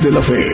De la Fe.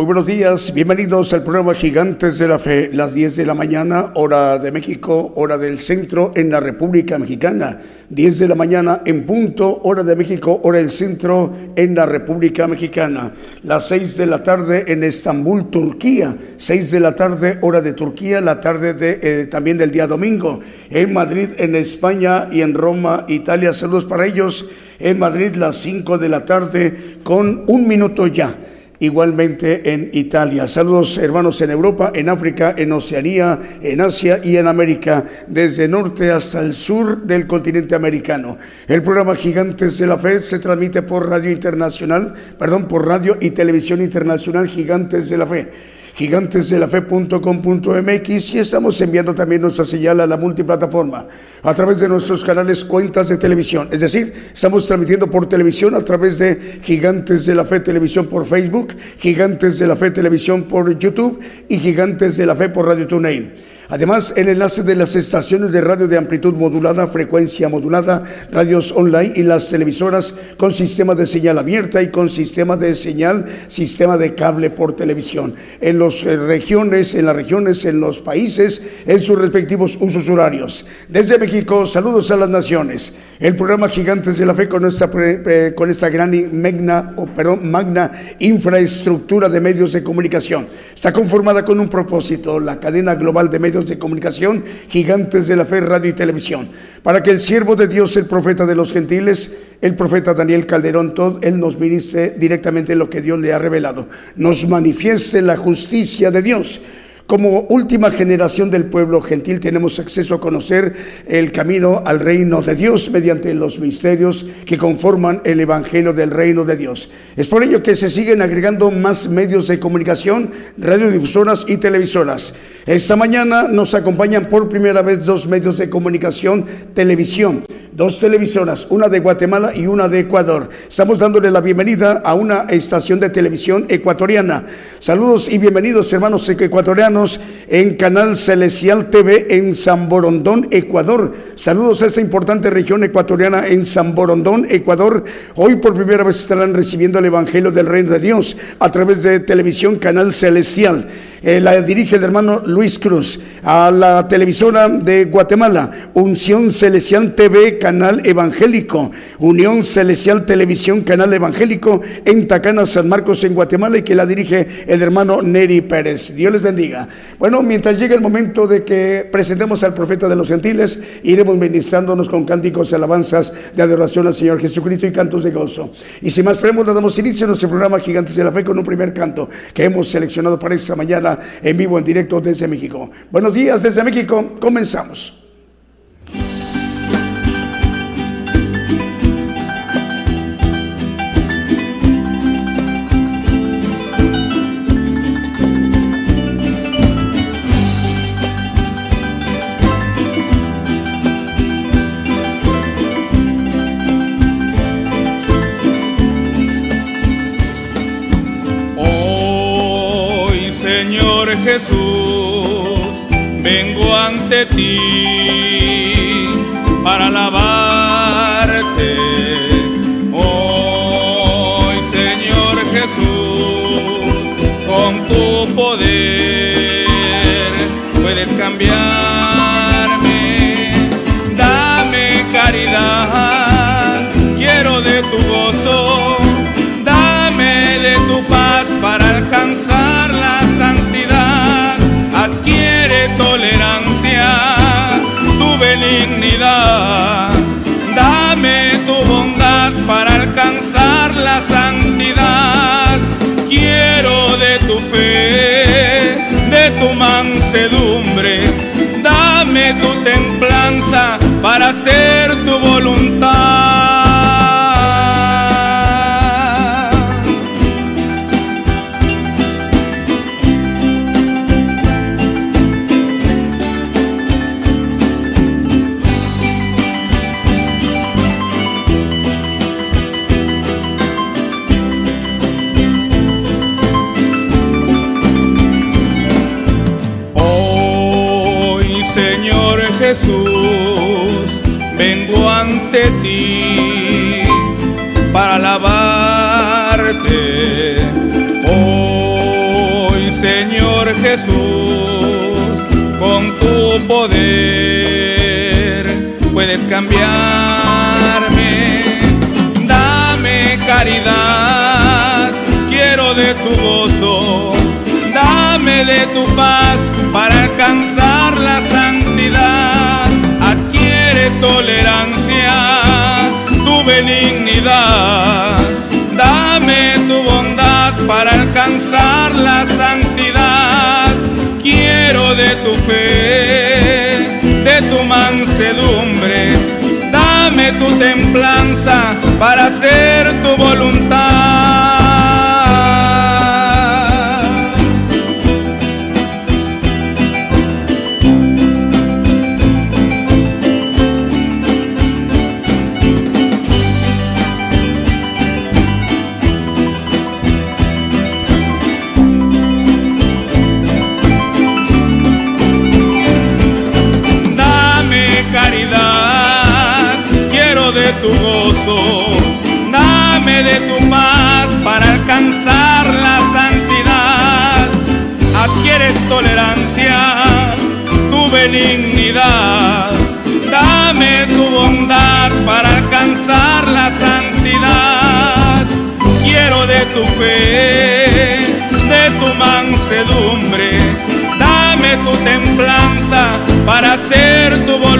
Muy buenos días, bienvenidos al programa Gigantes de la Fe, las 10 de la mañana, hora de México, hora del centro en la República Mexicana, 10 de la mañana en punto, hora de México, hora del centro en la República Mexicana, las 6 de la tarde en Estambul, Turquía, 6 de la tarde, hora de Turquía, la tarde de, eh, también del día domingo, en Madrid, en España y en Roma, Italia, saludos para ellos, en Madrid las 5 de la tarde con un minuto ya igualmente en Italia. Saludos hermanos en Europa, en África, en Oceanía, en Asia y en América, desde norte hasta el sur del continente americano. El programa Gigantes de la Fe se transmite por Radio Internacional, perdón, por Radio y Televisión Internacional Gigantes de la Fe gigantesdelafe.com.mx y estamos enviando también nuestra señal a la multiplataforma a través de nuestros canales cuentas de televisión. Es decir, estamos transmitiendo por televisión a través de Gigantes de la Fe Televisión por Facebook, Gigantes de la Fe Televisión por YouTube y Gigantes de la Fe por Radio TuneIn. Además, el enlace de las estaciones de radio de amplitud modulada, frecuencia modulada, radios online y las televisoras con sistema de señal abierta y con sistema de señal, sistema de cable por televisión. En las eh, regiones, en las regiones, en los países, en sus respectivos usos horarios. Desde México, saludos a las naciones. El programa Gigantes de la Fe con esta, con esta gran magna, o perdón, magna infraestructura de medios de comunicación. Está conformada con un propósito, la cadena global de medios de comunicación, gigantes de la fe, radio y televisión, para que el siervo de Dios, el profeta de los gentiles, el profeta Daniel Calderón todo él nos ministre directamente lo que Dios le ha revelado, nos manifieste la justicia de Dios como última generación del pueblo gentil tenemos acceso a conocer el camino al reino de Dios mediante los misterios que conforman el Evangelio del reino de Dios. Es por ello que se siguen agregando más medios de comunicación, radiodifusoras y televisoras. Esta mañana nos acompañan por primera vez dos medios de comunicación, televisión dos televisoras, una de Guatemala y una de Ecuador. Estamos dándole la bienvenida a una estación de televisión ecuatoriana. Saludos y bienvenidos hermanos ecuatorianos en Canal Celestial TV en San Borondón, Ecuador. Saludos a esta importante región ecuatoriana en San Borondón, Ecuador. Hoy por primera vez estarán recibiendo el Evangelio del Reino de Dios a través de televisión Canal Celestial. Eh, la dirige el hermano Luis Cruz, a la televisora de Guatemala, Unción Celestial TV, canal evangélico, Unión Celestial Televisión, canal evangélico, en Tacana, San Marcos, en Guatemala, y que la dirige el hermano Neri Pérez. Dios les bendiga. Bueno, mientras llegue el momento de que presentemos al profeta de los gentiles, iremos ministrándonos con cánticos y alabanzas de adoración al Señor Jesucristo y cantos de gozo. Y sin más preámbulos, damos inicio a nuestro programa Gigantes de la Fe con un primer canto que hemos seleccionado para esta mañana en vivo, en directo desde México. Buenos días desde México, comenzamos. Ante ti para alabarte. Dame tu tu paz para alcanzar la santidad. Adquiere tolerancia, tu benignidad. Dame tu bondad para alcanzar la santidad. Quiero de tu fe, de tu mansedumbre. Dame tu templanza para hacer tu voluntad. Para hacer tu voluntad.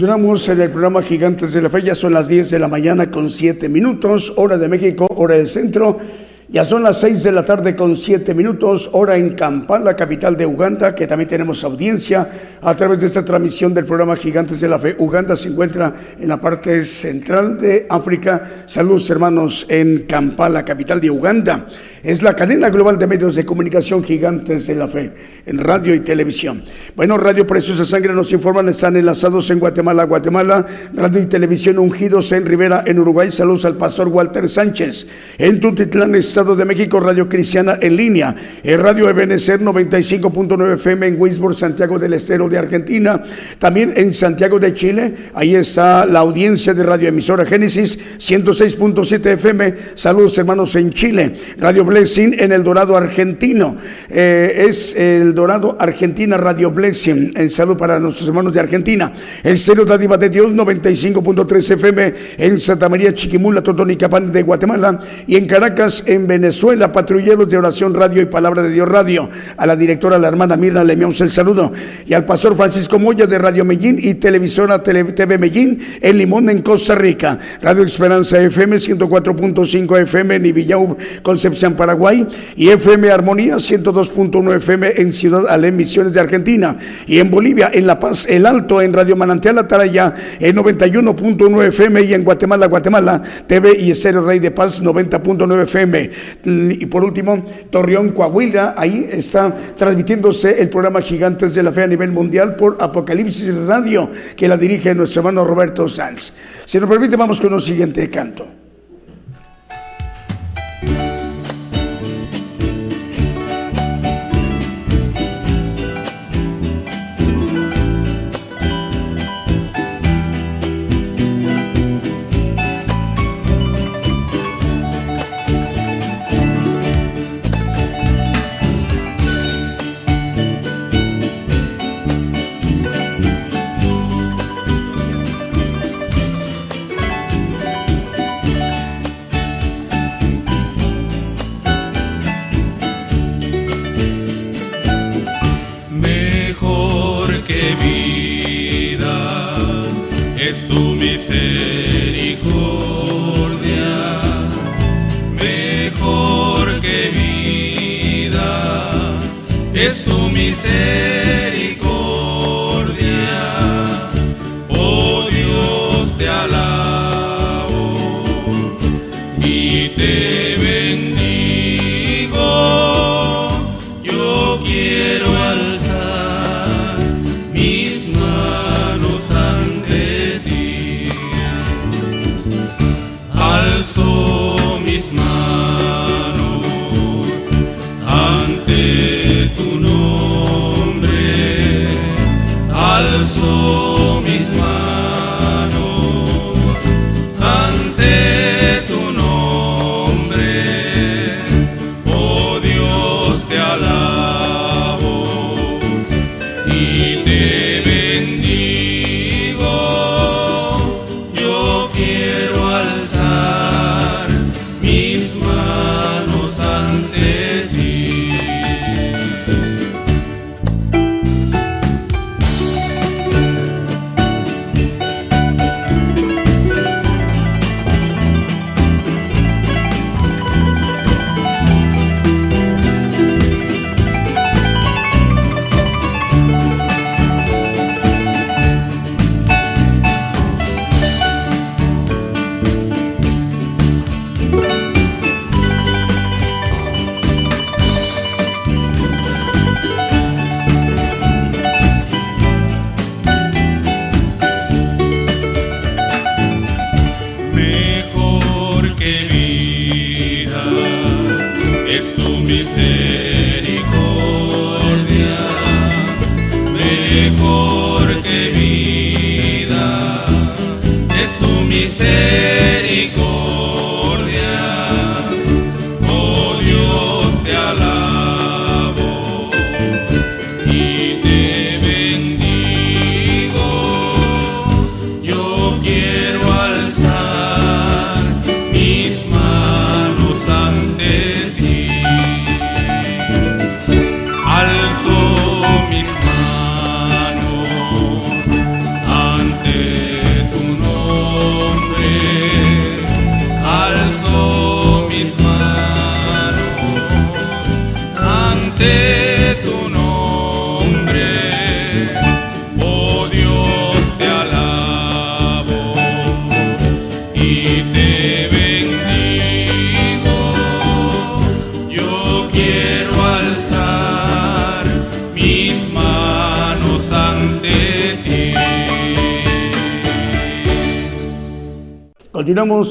Continuamos en el programa Gigantes de la Fe. Ya son las 10 de la mañana con 7 minutos, hora de México, hora del centro. Ya son las 6 de la tarde con 7 minutos, hora en Kampala, capital de Uganda, que también tenemos audiencia a través de esta transmisión del programa Gigantes de la Fe. Uganda se encuentra en la parte central de África. Saludos hermanos en Kampala, capital de Uganda. Es la cadena global de medios de comunicación Gigantes de la Fe, en radio y televisión. Bueno, Radio Preciosa Sangre nos informan, están enlazados en Guatemala, Guatemala, Radio y Televisión Ungidos en Rivera, en Uruguay. Saludos al pastor Walter Sánchez. En Tutitlán, Estado de México, Radio Cristiana en línea. En Radio Ebenecer 95.9 FM en Wisborne, Santiago del Estero de Argentina. También en Santiago de Chile. Ahí está la audiencia de Radio Emisora Génesis 106.7 FM. Saludos hermanos en Chile. Radio Blessing en El Dorado Argentino. Eh, es El Dorado Argentina Radio Blessing. En salud para nuestros hermanos de Argentina. El Cero Dádiva de Dios 95.3 FM en Santa María Chiquimula, Totonicapán de Guatemala. Y en Caracas, en Venezuela, Patrulleros de Oración Radio y Palabra de Dios Radio. A la directora, la hermana Mirna, le enviamos el saludo. Y al pastor Pastor Francisco Moya de Radio Medellín y Televisora TV Medellín en Limón, en Costa Rica. Radio Esperanza FM 104.5 FM en Ibillau, Concepción, Paraguay. Y FM Armonía 102.1 FM en Ciudad Alem, Misiones de Argentina. Y en Bolivia, en La Paz, El Alto, en Radio Manantial Atalaya en 91.1 FM. Y en Guatemala, Guatemala, TV y Estéreo Rey de Paz 90.9 FM. Y por último, Torreón, Coahuila. Ahí está transmitiéndose el programa Gigantes de la Fe a nivel mundial por Apocalipsis Radio, que la dirige nuestro hermano Roberto Sanz. Si nos permite, vamos con un siguiente canto. Continuamos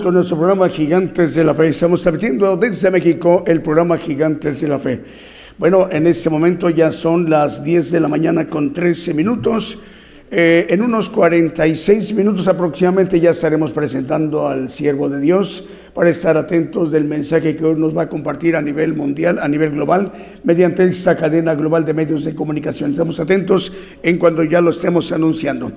con nuestro programa Gigantes de la Fe. Estamos transmitiendo desde México el programa Gigantes de la Fe. Bueno, en este momento ya son las 10 de la mañana con 13 minutos. Eh, en unos 46 minutos aproximadamente ya estaremos presentando al siervo de Dios para estar atentos del mensaje que hoy nos va a compartir a nivel mundial, a nivel global, mediante esta cadena global de medios de comunicación. Estamos atentos en cuando ya lo estemos anunciando.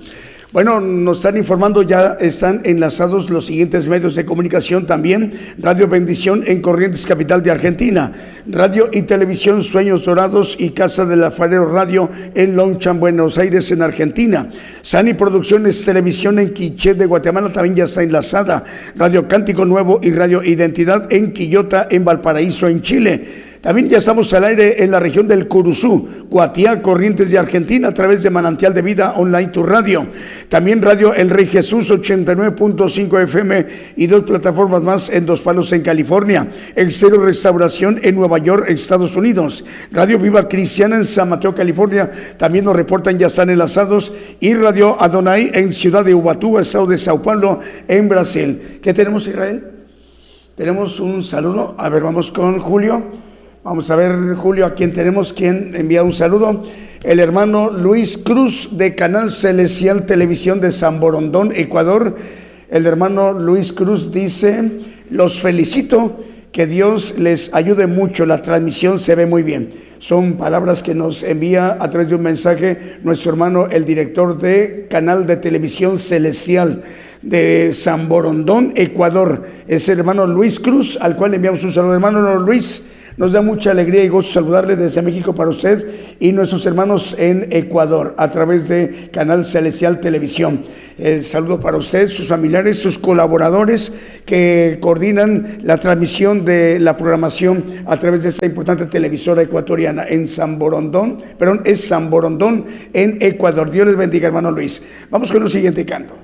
Bueno, nos están informando, ya están enlazados los siguientes medios de comunicación también. Radio Bendición en Corrientes, capital de Argentina. Radio y Televisión Sueños Dorados y Casa del Alfarero Radio en Lonchan, Buenos Aires, en Argentina. Sani Producciones Televisión en Quiché de Guatemala también ya está enlazada. Radio Cántico Nuevo y Radio Identidad en Quillota, en Valparaíso, en Chile. También ya estamos al aire en la región del Curuzú, Cuatiá, Corrientes de Argentina, a través de Manantial de Vida Online Tu Radio. También Radio El Rey Jesús 89.5 FM y dos plataformas más en Dos Palos en California. El Cero Restauración en Nueva York, Estados Unidos. Radio Viva Cristiana en San Mateo, California. También nos reportan ya están enlazados. Y Radio Adonai en Ciudad de Ubatuba, Estado de Sao Paulo, en Brasil. ¿Qué tenemos, Israel? Tenemos un saludo. A ver, vamos con Julio. Vamos a ver, Julio, a quien tenemos, quien envía un saludo. El hermano Luis Cruz de Canal Celestial Televisión de San Borondón, Ecuador. El hermano Luis Cruz dice, los felicito, que Dios les ayude mucho, la transmisión se ve muy bien. Son palabras que nos envía a través de un mensaje nuestro hermano, el director de Canal de Televisión Celestial de San Borondón, Ecuador. Es el hermano Luis Cruz, al cual enviamos un saludo. Hermano Luis, nos da mucha alegría y gozo saludarle desde México para usted y nuestros hermanos en Ecuador a través de Canal Celestial Televisión. El saludo para usted, sus familiares, sus colaboradores que coordinan la transmisión de la programación a través de esta importante televisora ecuatoriana en San Borondón, perdón, es San Borondón en Ecuador. Dios les bendiga, hermano Luis. Vamos con el siguiente canto.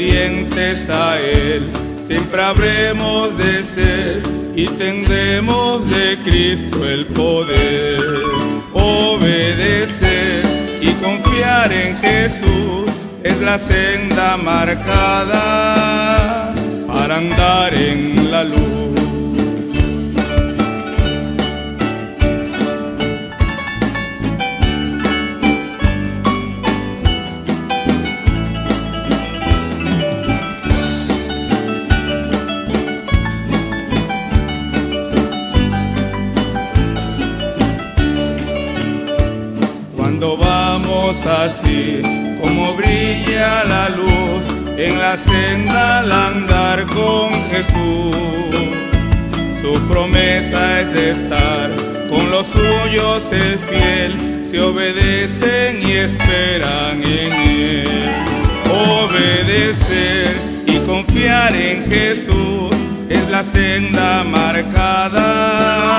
Obedientes a Él, siempre habremos de ser y tendremos de Cristo el poder. Obedecer y confiar en Jesús es la senda marcada para andar en la luz. Así como brilla la luz en la senda al andar con Jesús. Su promesa es de estar con los suyos es fiel, se obedecen y esperan en Él. Obedecer y confiar en Jesús es la senda marcada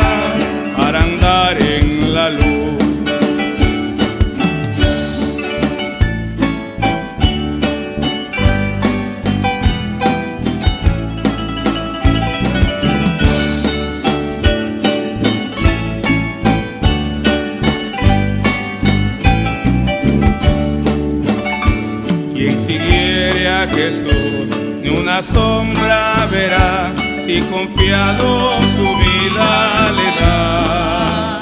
para andar en la luz. Sombra verá si confiado su vida le da.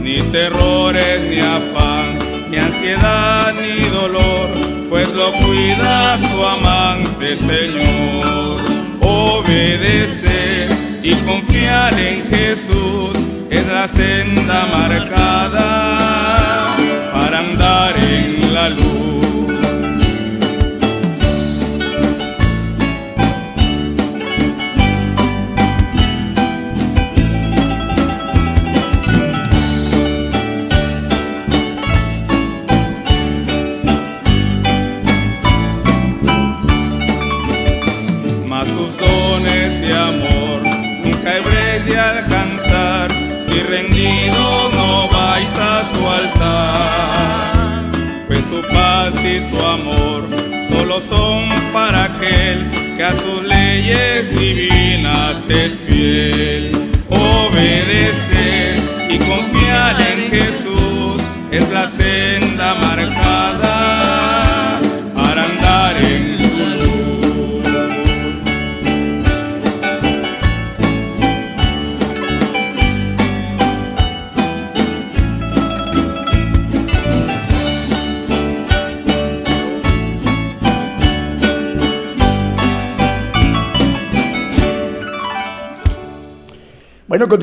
Ni terrores, ni afán, ni ansiedad, ni dolor, pues lo cuida su amante Señor. Obedecer y confiar en Jesús es la senda marcada para andar en la luz.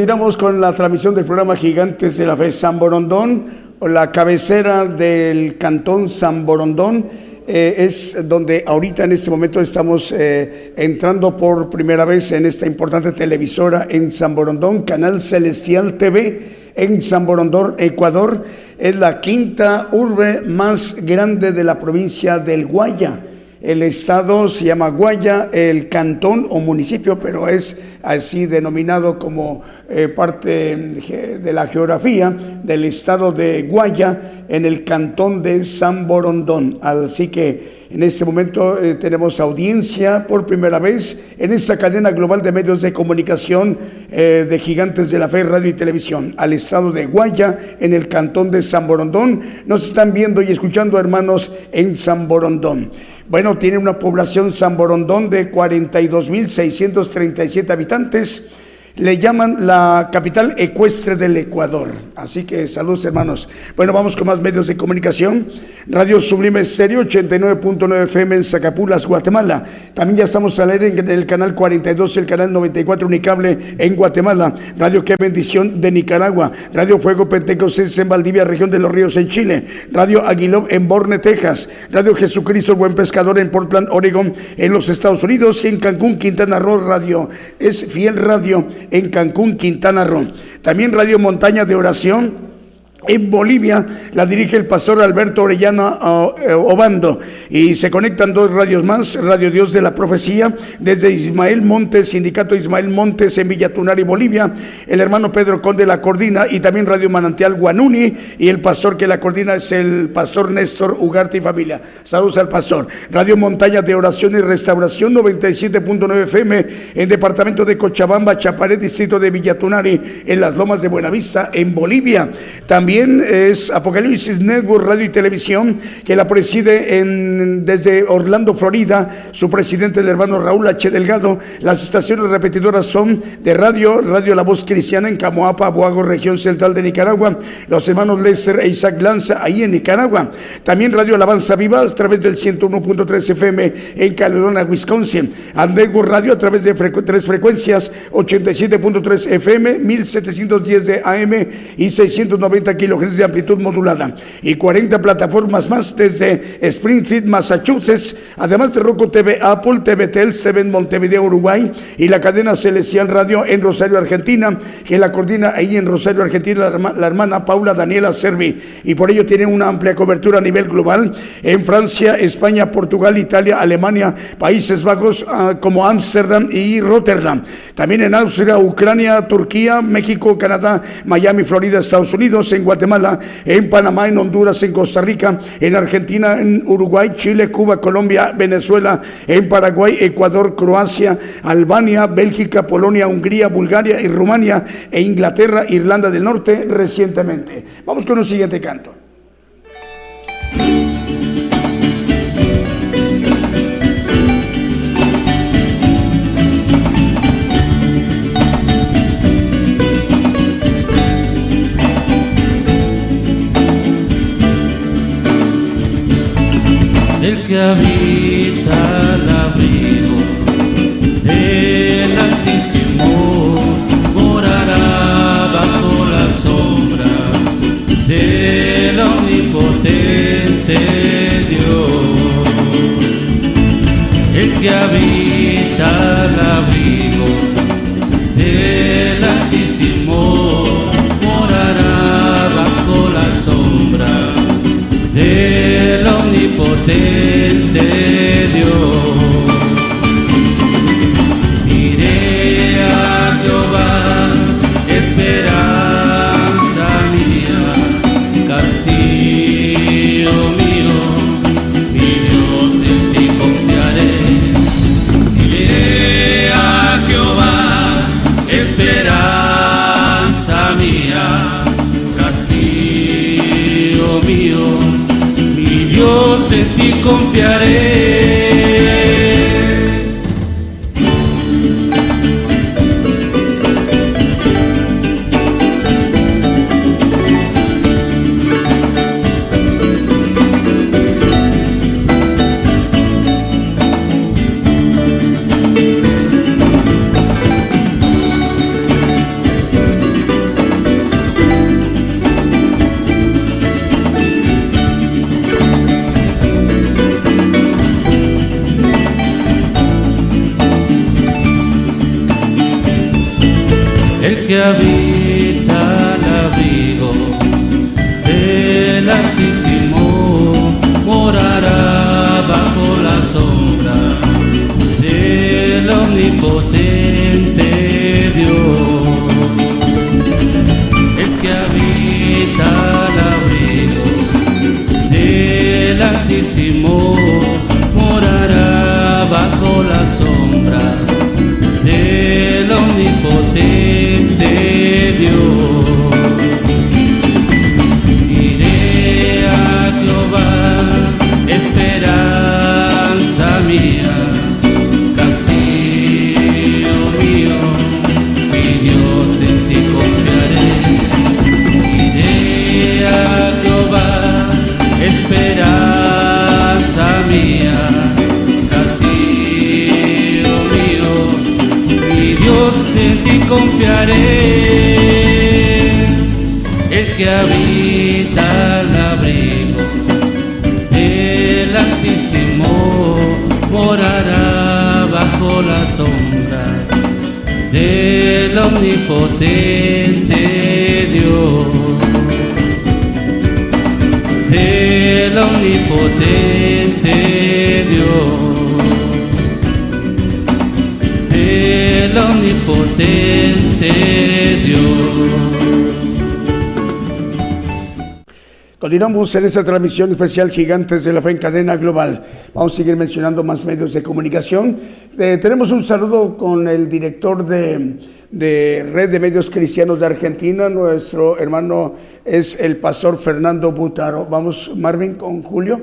Continuamos con la transmisión del programa Gigantes de la Fe San Borondón, la cabecera del cantón San Borondón. Eh, es donde ahorita en este momento estamos eh, entrando por primera vez en esta importante televisora en San Borondón, Canal Celestial TV en San Borondón, Ecuador. Es la quinta urbe más grande de la provincia del Guaya. El estado se llama Guaya, el cantón o municipio, pero es así denominado como eh, parte de la geografía del estado de Guaya en el cantón de San Borondón. Así que en este momento eh, tenemos audiencia por primera vez en esta cadena global de medios de comunicación eh, de Gigantes de la Fe, Radio y Televisión, al estado de Guaya, en el cantón de San Borondón. Nos están viendo y escuchando, hermanos, en San Borondón. Bueno, tiene una población San Borondón de 42.637 habitantes le llaman la capital ecuestre del Ecuador. Así que saludos hermanos. Bueno, vamos con más medios de comunicación. Radio Sublime Serio 89.9 FM en Zacapulas, Guatemala. También ya estamos al aire en el canal 42 y el canal 94 Unicable en Guatemala. Radio Qué Bendición de Nicaragua. Radio Fuego Pentecostés en Valdivia, región de los Ríos en Chile. Radio Aguiló en Borne, Texas. Radio Jesucristo Buen Pescador en Portland, Oregon en los Estados Unidos. Y en Cancún, Quintana Roo Radio. Es Fiel Radio en Cancún, Quintana Roo. También Radio Montaña de Oración en Bolivia la dirige el pastor Alberto Orellana eh, Obando y se conectan dos radios más, Radio Dios de la Profecía, desde Ismael Montes, Sindicato Ismael Montes en Villatunari, Bolivia, el hermano Pedro Conde la coordina y también Radio Manantial Guanuni y el pastor que la coordina es el pastor Néstor Ugarte y familia. Saludos al pastor. Radio Montaña de Oración y Restauración 97.9 FM en departamento de Cochabamba, Chaparet, distrito de Villatunari, en las lomas de Buenavista, en Bolivia. También también es Apocalipsis Network Radio y Televisión, que la preside desde Orlando, Florida, su presidente, el hermano Raúl H. Delgado. Las estaciones repetidoras son de radio, Radio La Voz Cristiana en Camoapa, Boago, región central de Nicaragua, los hermanos Lester e Isaac Lanza, ahí en Nicaragua. También Radio Alabanza Viva a través del 101.3 FM en Caledonia, Wisconsin. Network Radio a través de tres frecuencias, 87.3 FM, 1710 de AM y 690 kilohertz de amplitud modulada y 40 plataformas más desde Springfield, Massachusetts, además de Roku TV, Apple, TV Tels, TV en Montevideo, Uruguay y la cadena Celestial Radio en Rosario, Argentina, que la coordina ahí en Rosario, Argentina, la, hermana Paula Daniela Servi y por ello tiene una amplia cobertura a nivel global en Francia, España, Portugal, Italia, Alemania, Países Bajos ah, como Ámsterdam y Rotterdam. También en Austria, Ucrania, Turquía, México, Canadá, Miami, Florida, Estados Unidos, en Guatemala, en Panamá, en Honduras, en Costa Rica, en Argentina, en Uruguay, Chile, Cuba, Colombia, Venezuela, en Paraguay, Ecuador, Croacia, Albania, Bélgica, Polonia, Hungría, Bulgaria y Rumania e Inglaterra, Irlanda del Norte recientemente. Vamos con un siguiente canto. Que habita el confiar omnipotente Dios. Del omnipotente Dios. Del omnipotente Dios. Continuamos en esta transmisión especial Gigantes de la Fe en Cadena Global. Vamos a seguir mencionando más medios de comunicación. Eh, tenemos un saludo con el director de, de Red de Medios Cristianos de Argentina. Nuestro hermano es el pastor Fernando Butaro. Vamos, Marvin, con Julio.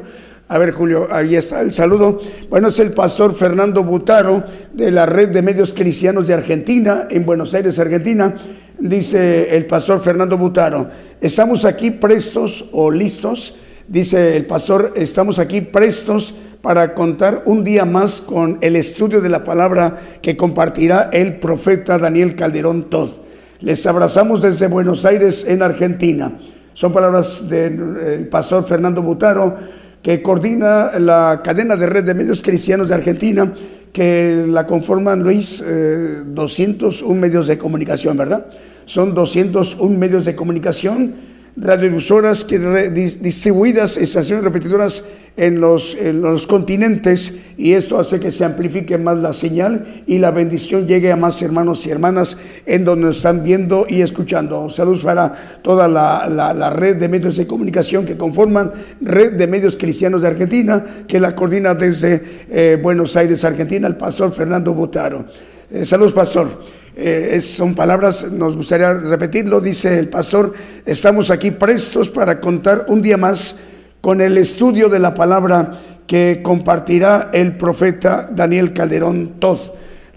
A ver, Julio, ahí está el saludo. Bueno, es el pastor Fernando Butaro de la Red de Medios Cristianos de Argentina, en Buenos Aires, Argentina. Dice el pastor Fernando Butaro, estamos aquí prestos o listos, dice el pastor, estamos aquí prestos para contar un día más con el estudio de la palabra que compartirá el profeta Daniel Calderón Todd. Les abrazamos desde Buenos Aires, en Argentina. Son palabras del pastor Fernando Butaro, que coordina la cadena de red de medios cristianos de Argentina, que la conforman, Luis, eh, 201 medios de comunicación, ¿verdad? Son 201 medios de comunicación, radiodifusoras que distribuidas, estaciones repetidoras en los, en los continentes y esto hace que se amplifique más la señal y la bendición llegue a más hermanos y hermanas en donde están viendo y escuchando. Saludos para toda la, la- la red de medios de comunicación que conforman Red de Medios Cristianos de Argentina, que la coordina desde eh, Buenos Aires, Argentina, el pastor Fernando Botaro. Eh, saludos, pastor. Eh, son palabras, nos gustaría repetirlo, dice el pastor, estamos aquí prestos para contar un día más con el estudio de la palabra que compartirá el profeta Daniel Calderón Todd.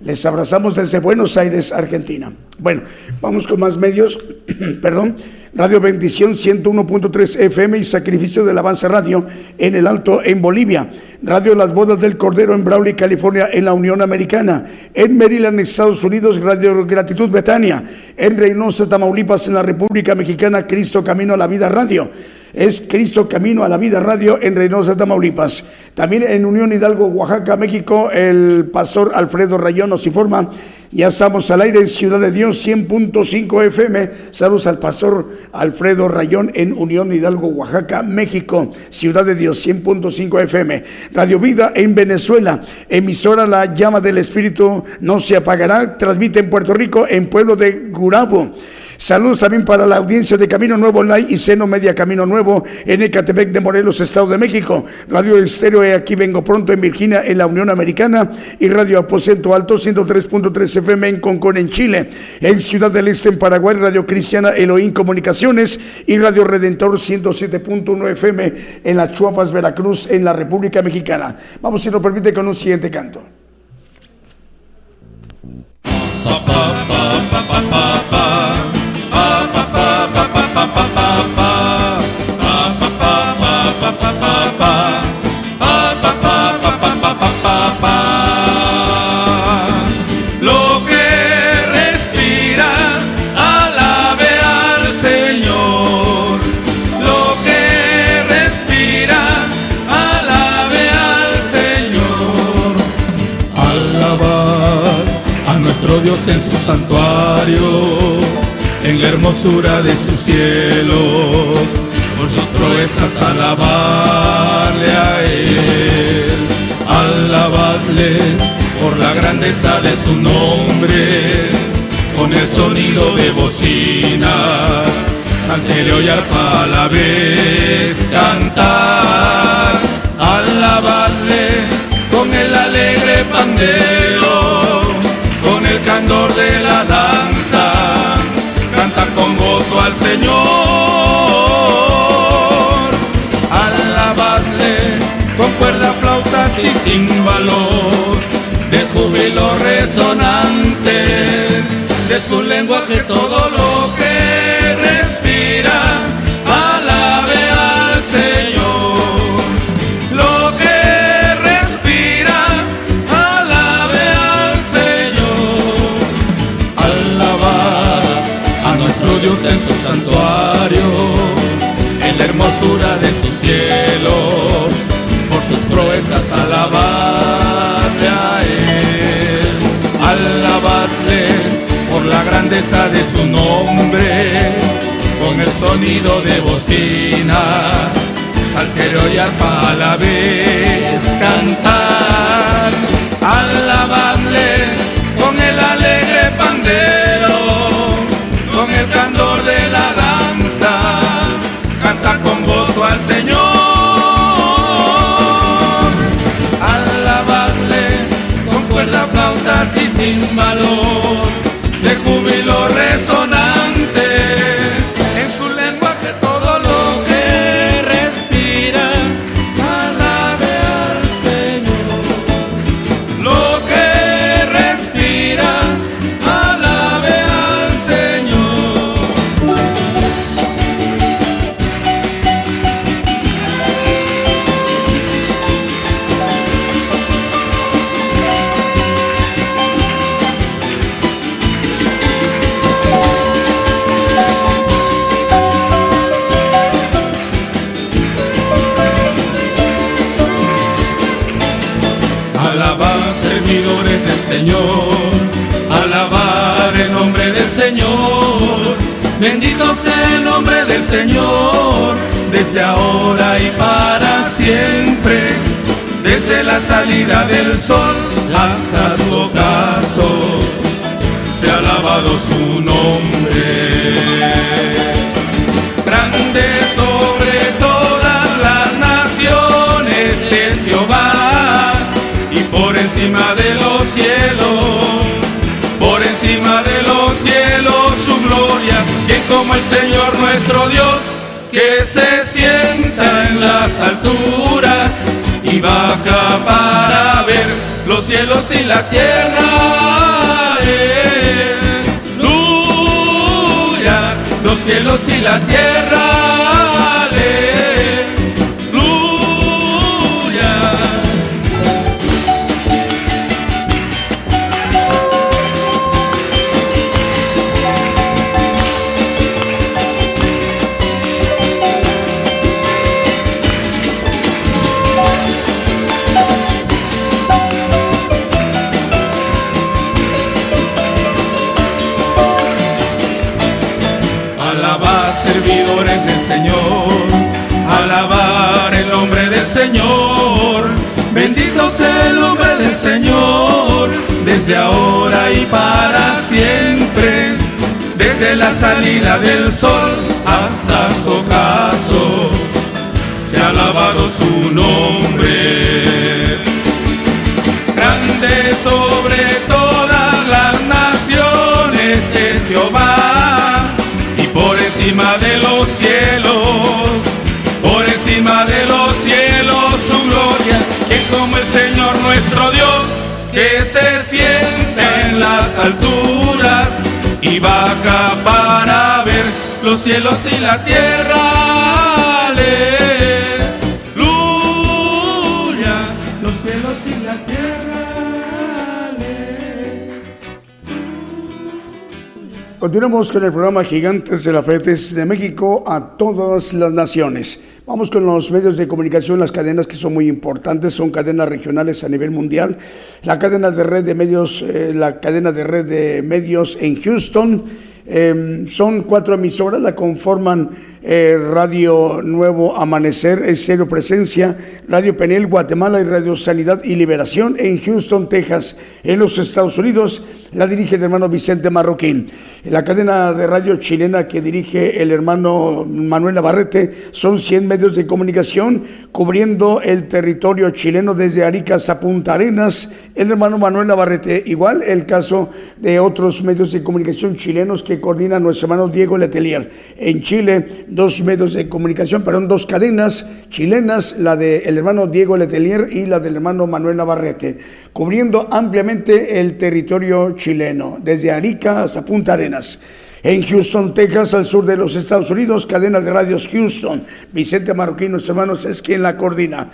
Les abrazamos desde Buenos Aires, Argentina. Bueno, vamos con más medios, perdón. Radio Bendición 101.3 FM y Sacrificio del Avance Radio en el Alto en Bolivia. Radio Las Bodas del Cordero en Brawley, California en la Unión Americana. En Maryland, Estados Unidos, Radio Gratitud Betania. En Reynosa, Tamaulipas en la República Mexicana, Cristo Camino a la Vida Radio es Cristo Camino a la Vida Radio en Reynosa, Tamaulipas. También en Unión Hidalgo, Oaxaca, México, el pastor Alfredo Rayón nos informa. Ya estamos al aire en Ciudad de Dios 100.5 FM. Saludos al pastor Alfredo Rayón en Unión Hidalgo, Oaxaca, México. Ciudad de Dios 100.5 FM. Radio Vida en Venezuela. Emisora La Llama del Espíritu no se apagará. Transmite en Puerto Rico, en pueblo de Gurabo. Saludos también para la audiencia de Camino Nuevo Live y Seno Media Camino Nuevo en Ecatepec de Morelos, Estado de México. Radio Estéreo eh, Aquí Vengo Pronto en Virginia, en la Unión Americana. Y Radio Aposento Alto 103.3 FM en Concón, en Chile. En Ciudad del Este, en Paraguay, Radio Cristiana Elohim Comunicaciones y Radio Redentor 107.1 FM en las Chuapas, Veracruz, en la República Mexicana. Vamos, si nos permite, con un siguiente canto. En su santuario. hermosura de sus cielos, por sus proezas alabarle a Él, alabadle por la grandeza de su nombre, con el sonido de bocina, salterio y arpa a la vez cantar, alabadle con el alegre pandero, candor de la danza, canta con gozo al Señor, alabadle con cuerda, flautas y címbalos de júbilo resonante, de su lenguaje todo lo que hermosura de su cielo, por sus proezas alabarle a Él, alabarle por la grandeza de su nombre, con el sonido de bocina, saltero y arpa a la vez cantar, flautas y El nombre del Señor, desde ahora y para siempre. Desde la salida del sol hasta su ocaso, se ha alabado su nombre grande sobre todas las naciones es Jehová y por encima de los cielos, Señor nuestro Dios, que se sienta en las alturas y baja para ver los cielos y la tierra. Aleluya, los cielos y la tierra. El nombre del Señor. Bendito sea el nombre del Señor, desde ahora y para siempre. Desde la salida del sol hasta su ocaso, se ha alabado su nombre grande sobre todas las naciones es Jehová y por encima de los cielos, nuestro Dios, que se sienta en las alturas y baja para ver los cielos y la tierra. Continuamos con el programa Gigantes de la Fe desde México a todas las naciones. Vamos con los medios de comunicación, las cadenas que son muy importantes, son cadenas regionales a nivel mundial. La cadena de red de medios, eh, la cadena de red de medios en Houston, Em, son cuatro emisoras, la conforman eh, Radio Nuevo Amanecer, Cero Presencia, Radio Penel, Guatemala y Radio Sanidad y Liberación en Houston, Texas, en los Estados Unidos. La dirige el hermano Vicente Marroquín. La cadena de radio chilena que dirige el hermano Manuel Navarrete son 100 medios de comunicación cubriendo el territorio chileno desde Arica a Punta Arenas. El hermano Manuel Navarrete, igual el caso de otros medios de comunicación chilenos que coordina nuestro hermano Diego Letelier. En Chile, dos medios de comunicación, perdón, dos cadenas chilenas, la del hermano Diego Letelier y la del hermano Manuel Navarrete, cubriendo ampliamente el territorio chileno, desde Arica hasta Punta Arenas. En Houston, Texas, al sur de los Estados Unidos, cadena de radios Houston. Vicente Marroquín, nuestros hermanos, es quien la coordina.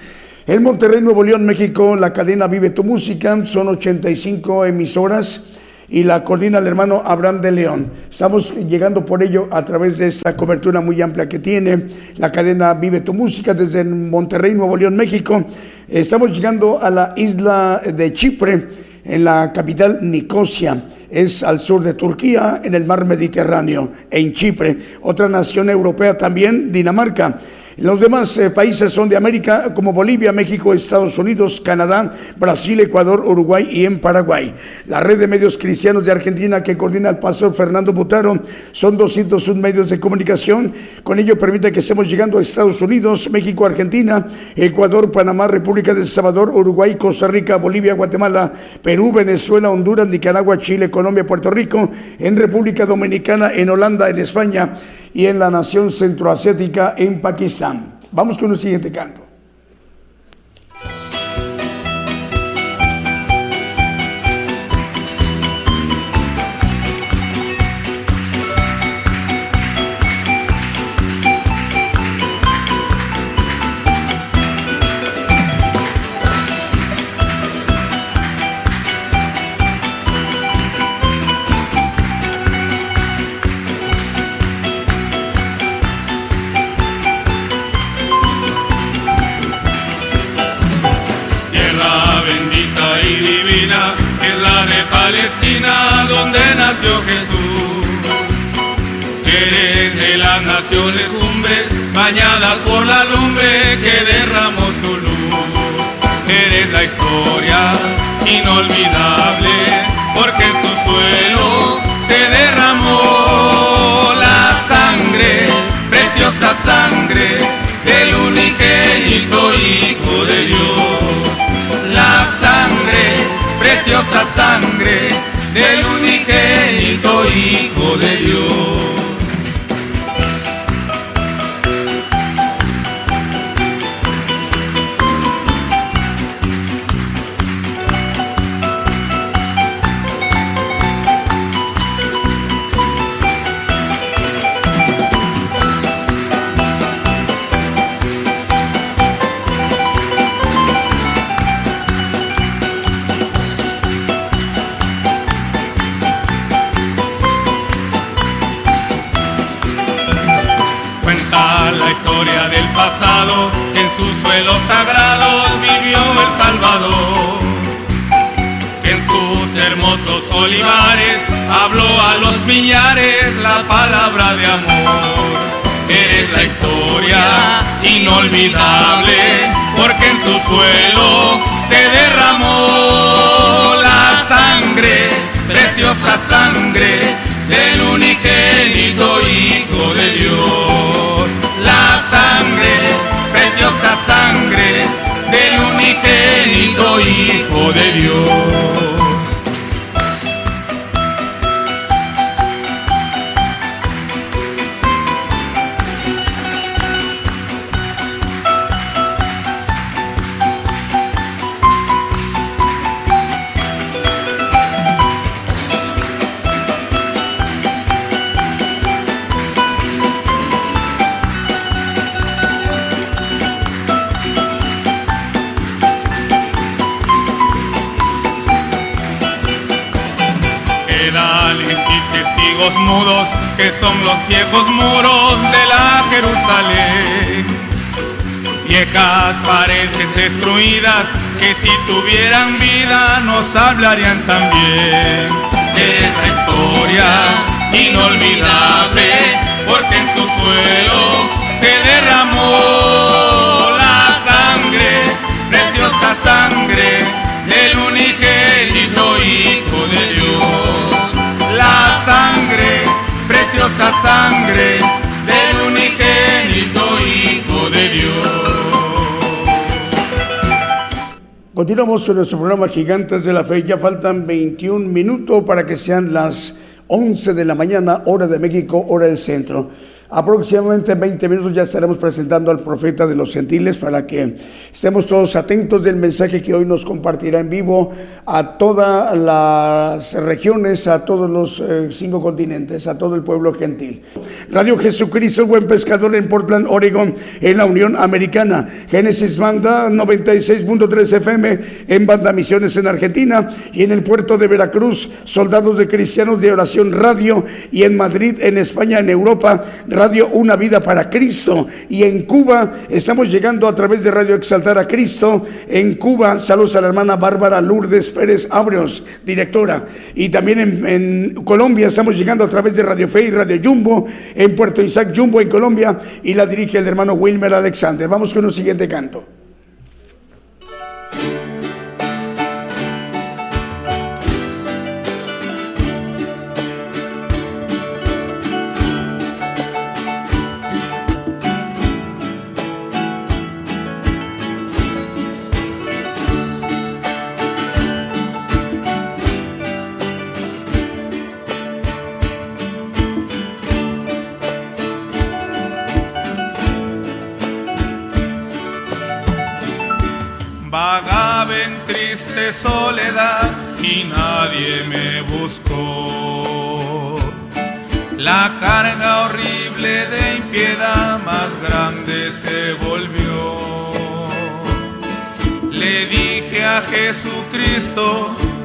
En Monterrey, Nuevo León, México, la cadena Vive tu Música, son 85 emisoras y la coordina el hermano Abraham de León. Estamos llegando por ello a través de esta cobertura muy amplia que tiene la cadena Vive tu Música desde Monterrey, Nuevo León, México. Estamos llegando a la isla de Chipre, en la capital Nicosia. Es al sur de Turquía, en el mar Mediterráneo, en Chipre. Otra nación europea también, Dinamarca. Los demás eh, países son de América, como Bolivia, México, Estados Unidos, Canadá, Brasil, Ecuador, Uruguay y en Paraguay. La red de medios cristianos de Argentina que coordina el pastor Fernando Butaro son 201 medios de comunicación. Con ello permite que estemos llegando a Estados Unidos, México, Argentina, Ecuador, Panamá, República de Salvador, Uruguay, Costa Rica, Bolivia, Guatemala, Perú, Venezuela, Honduras, Nicaragua, Chile, Colombia, Puerto Rico, en República Dominicana, en Holanda, en España y en la nación centroasiática en Pakistán. Vamos con el siguiente canto. Nació Jesús. Eres de las naciones cumbres, bañadas por la lumbre que derramó su luz. Eres la historia inolvidable, porque en su suelo se derramó la sangre, preciosa sangre del unigénito Hijo de Dios. La sangre, preciosa sangre del unigénito Hijo de Dios. Palabra de amor. Eres la historia inolvidable, porque en su suelo se derramó la sangre, preciosa sangre del unigénito Hijo de Dios. La sangre preciosa sangre del unigénito Hijo de Dios. Viejos muros de la Jerusalén. Viejas paredes destruidas que si tuvieran vida nos hablarían también. Es la historia inolvidable, porque en su suelo se derramó la sangre, preciosa sangre preciosa sangre del unigénito Hijo de Dios. Continuamos con nuestro programa Gigantes de la Fe. Ya faltan 21 minutos para que sean las 11 de la mañana, hora de México, hora del centro. Aproximadamente 20 minutos ya estaremos presentando al profeta de los gentiles para que estemos todos atentos del mensaje que hoy nos compartirá en vivo a todas las regiones, a todos los eh, cinco continentes, a todo el pueblo gentil. Radio Jesucristo, el buen pescador en Portland, Oregon, en la Unión Americana. Génesis Banda 96.3 FM en Banda Misiones en Argentina y en el puerto de Veracruz, Soldados de Cristianos de Oración Radio y en Madrid, en España, en Europa Radio Una Vida para Cristo. Y en Cuba estamos llegando a través de Radio Exaltar a Cristo. En Cuba, saludos a la hermana Bárbara Lourdes Pérez Abrios, directora. Y también en, en Colombia estamos llegando a través de Radio Fe y Radio Jumbo. En Puerto Isaac Jumbo, en Colombia. Y la dirige el hermano Wilmer Alexander. Vamos con un siguiente canto.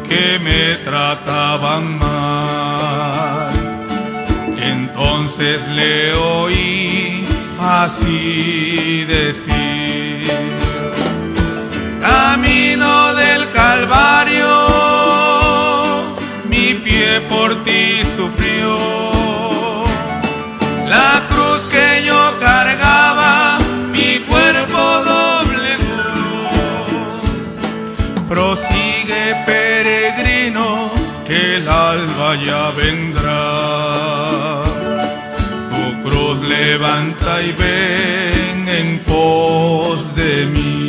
Que me trataban mal. Entonces le oí así decir camino del Calvario, vendrá. Tu cruz levanta y ven en pos de mí.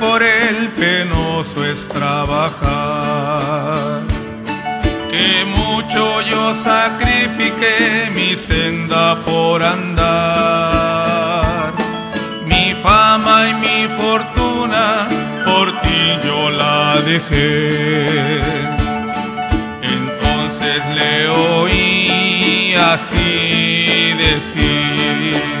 Por el penoso es trabajar, que mucho yo sacrifiqué mi senda por andar, mi fama y mi fortuna por ti yo la dejé. Entonces le oí así decir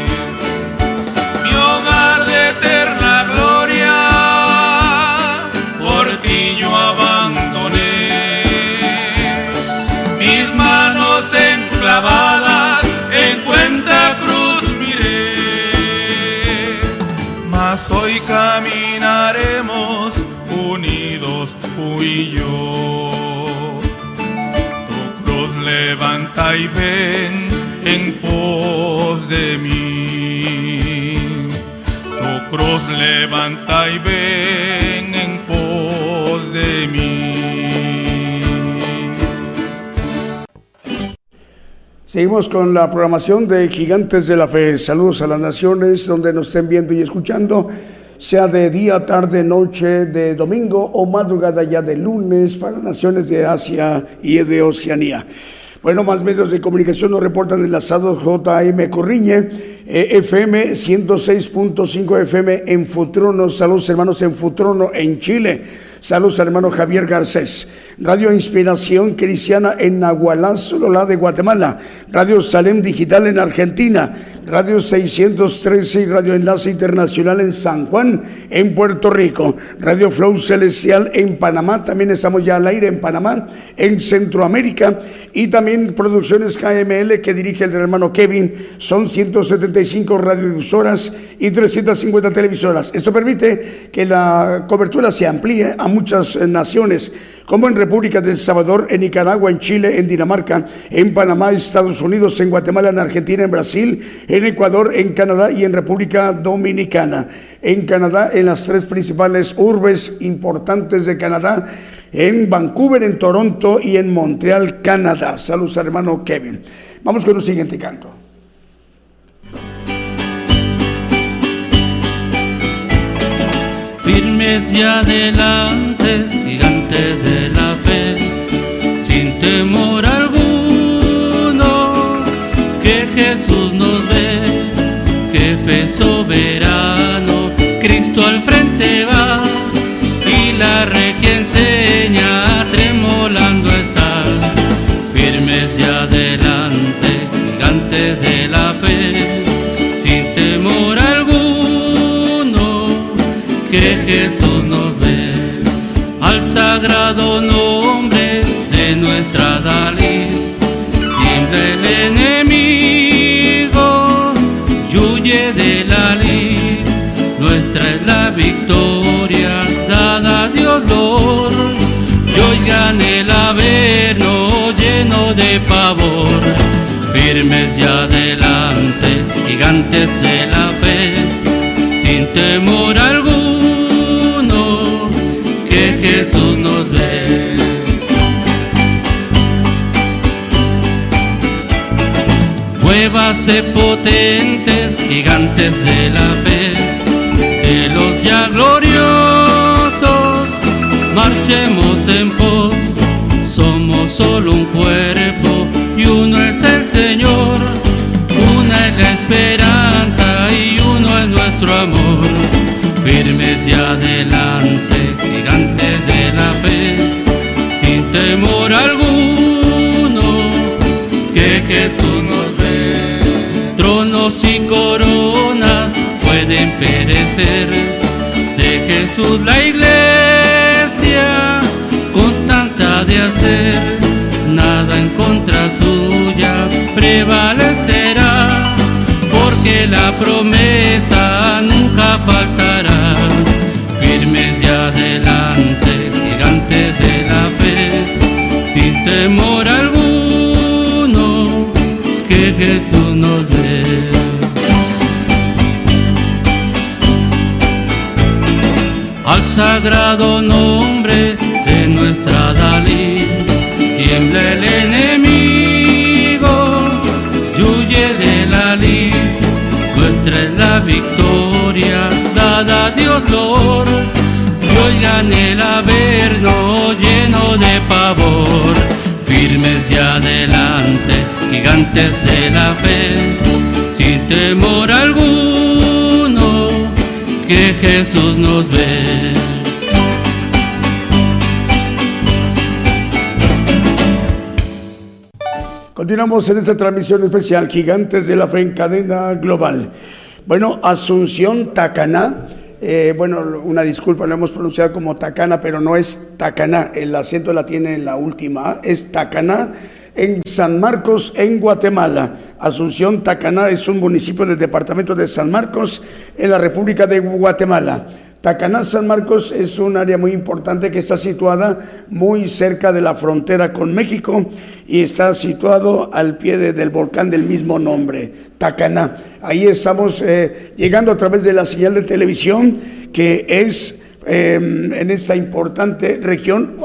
y ven en pos de mí. Tu cruz levanta y ven en pos de mí. Seguimos con la programación de Gigantes de la Fe. Saludos a las naciones donde nos estén viendo y escuchando, sea de día, tarde, noche, de domingo o madrugada ya de lunes para naciones de Asia y de Oceanía. Bueno, más medios de comunicación nos reportan enlazados JM Corriñe, FM 106.5 FM en Futrono. Saludos hermanos en Futrono, en Chile. Saludos al hermano Javier Garcés. Radio Inspiración Cristiana en Nahualá, Sololá de Guatemala. Radio Salem Digital en Argentina. Radio 613 y Radio Enlace Internacional en San Juan, en Puerto Rico. Radio Flow Celestial en Panamá. También estamos ya al aire en Panamá, en Centroamérica. Y también Producciones KML que dirige el hermano Kevin. Son 175 radiodifusoras y 350 televisoras. Esto permite que la cobertura se amplíe a muchas eh, naciones como en República del Salvador, en Nicaragua, en Chile, en Dinamarca, en Panamá, Estados Unidos, en Guatemala, en Argentina, en Brasil, en Ecuador, en Canadá y en República Dominicana. En Canadá, en las tres principales urbes importantes de Canadá, en Vancouver, en Toronto y en Montreal, Canadá. Saludos, hermano Kevin. Vamos con un siguiente canto. Y adelantes, gigantes de la fe, sin temor alguno, que Jesús nos ve, jefe soberano, Cristo al frente va sagrado nombre de nuestra Dalí. Tiembla el enemigo y huye de la lid. Nuestra es la victoria dada a Dios Lord. Y oigan el averno lleno de pavor, firmes y adelante, gigantes de la fe, Muévase potentes, gigantes de la fe, de los ya gloriosos, marchemos en pos, somos solo un cuerpo y uno es el Señor, una es la esperanza y uno es nuestro amor, firmes y adelante de Jesús la iglesia constante de hacer, nada en contra suya prevalecerá, porque la promesa sagrado nombre de nuestra Dalí, tiembla el enemigo, huye de la lid, nuestra es la victoria dada a Dios Lord. Y el averno lleno de pavor, firmes y adelante, gigantes de la fe, sin temor alguno, que Jesús nos ve. Continuamos en esta transmisión especial Gigantes de la Fe en cadena global. Bueno, Asunción Tacaná eh, bueno, una disculpa, lo hemos pronunciado como Tacana, pero no es Tacaná, el acento la tiene en la última, es Tacaná en San Marcos, en Guatemala. Asunción Tacaná es un municipio del departamento de San Marcos, en la República de Guatemala. Tacaná San Marcos es un área muy importante que está situada muy cerca de la frontera con México y está situado al pie del volcán del mismo nombre, Tacaná. Ahí estamos eh, llegando a través de la señal de televisión que es em, en esta importante región,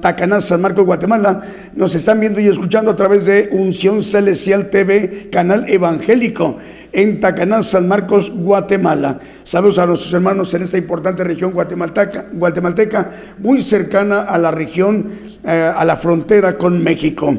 Tacaná, San Marcos, Guatemala. Nos están viendo y escuchando a través de Unción Celestial TV, canal evangélico en Tacaná, San Marcos, Guatemala. Saludos a nuestros hermanos en esa importante región guatemalteca, guatemalteca muy cercana a la región eh, a la frontera con México.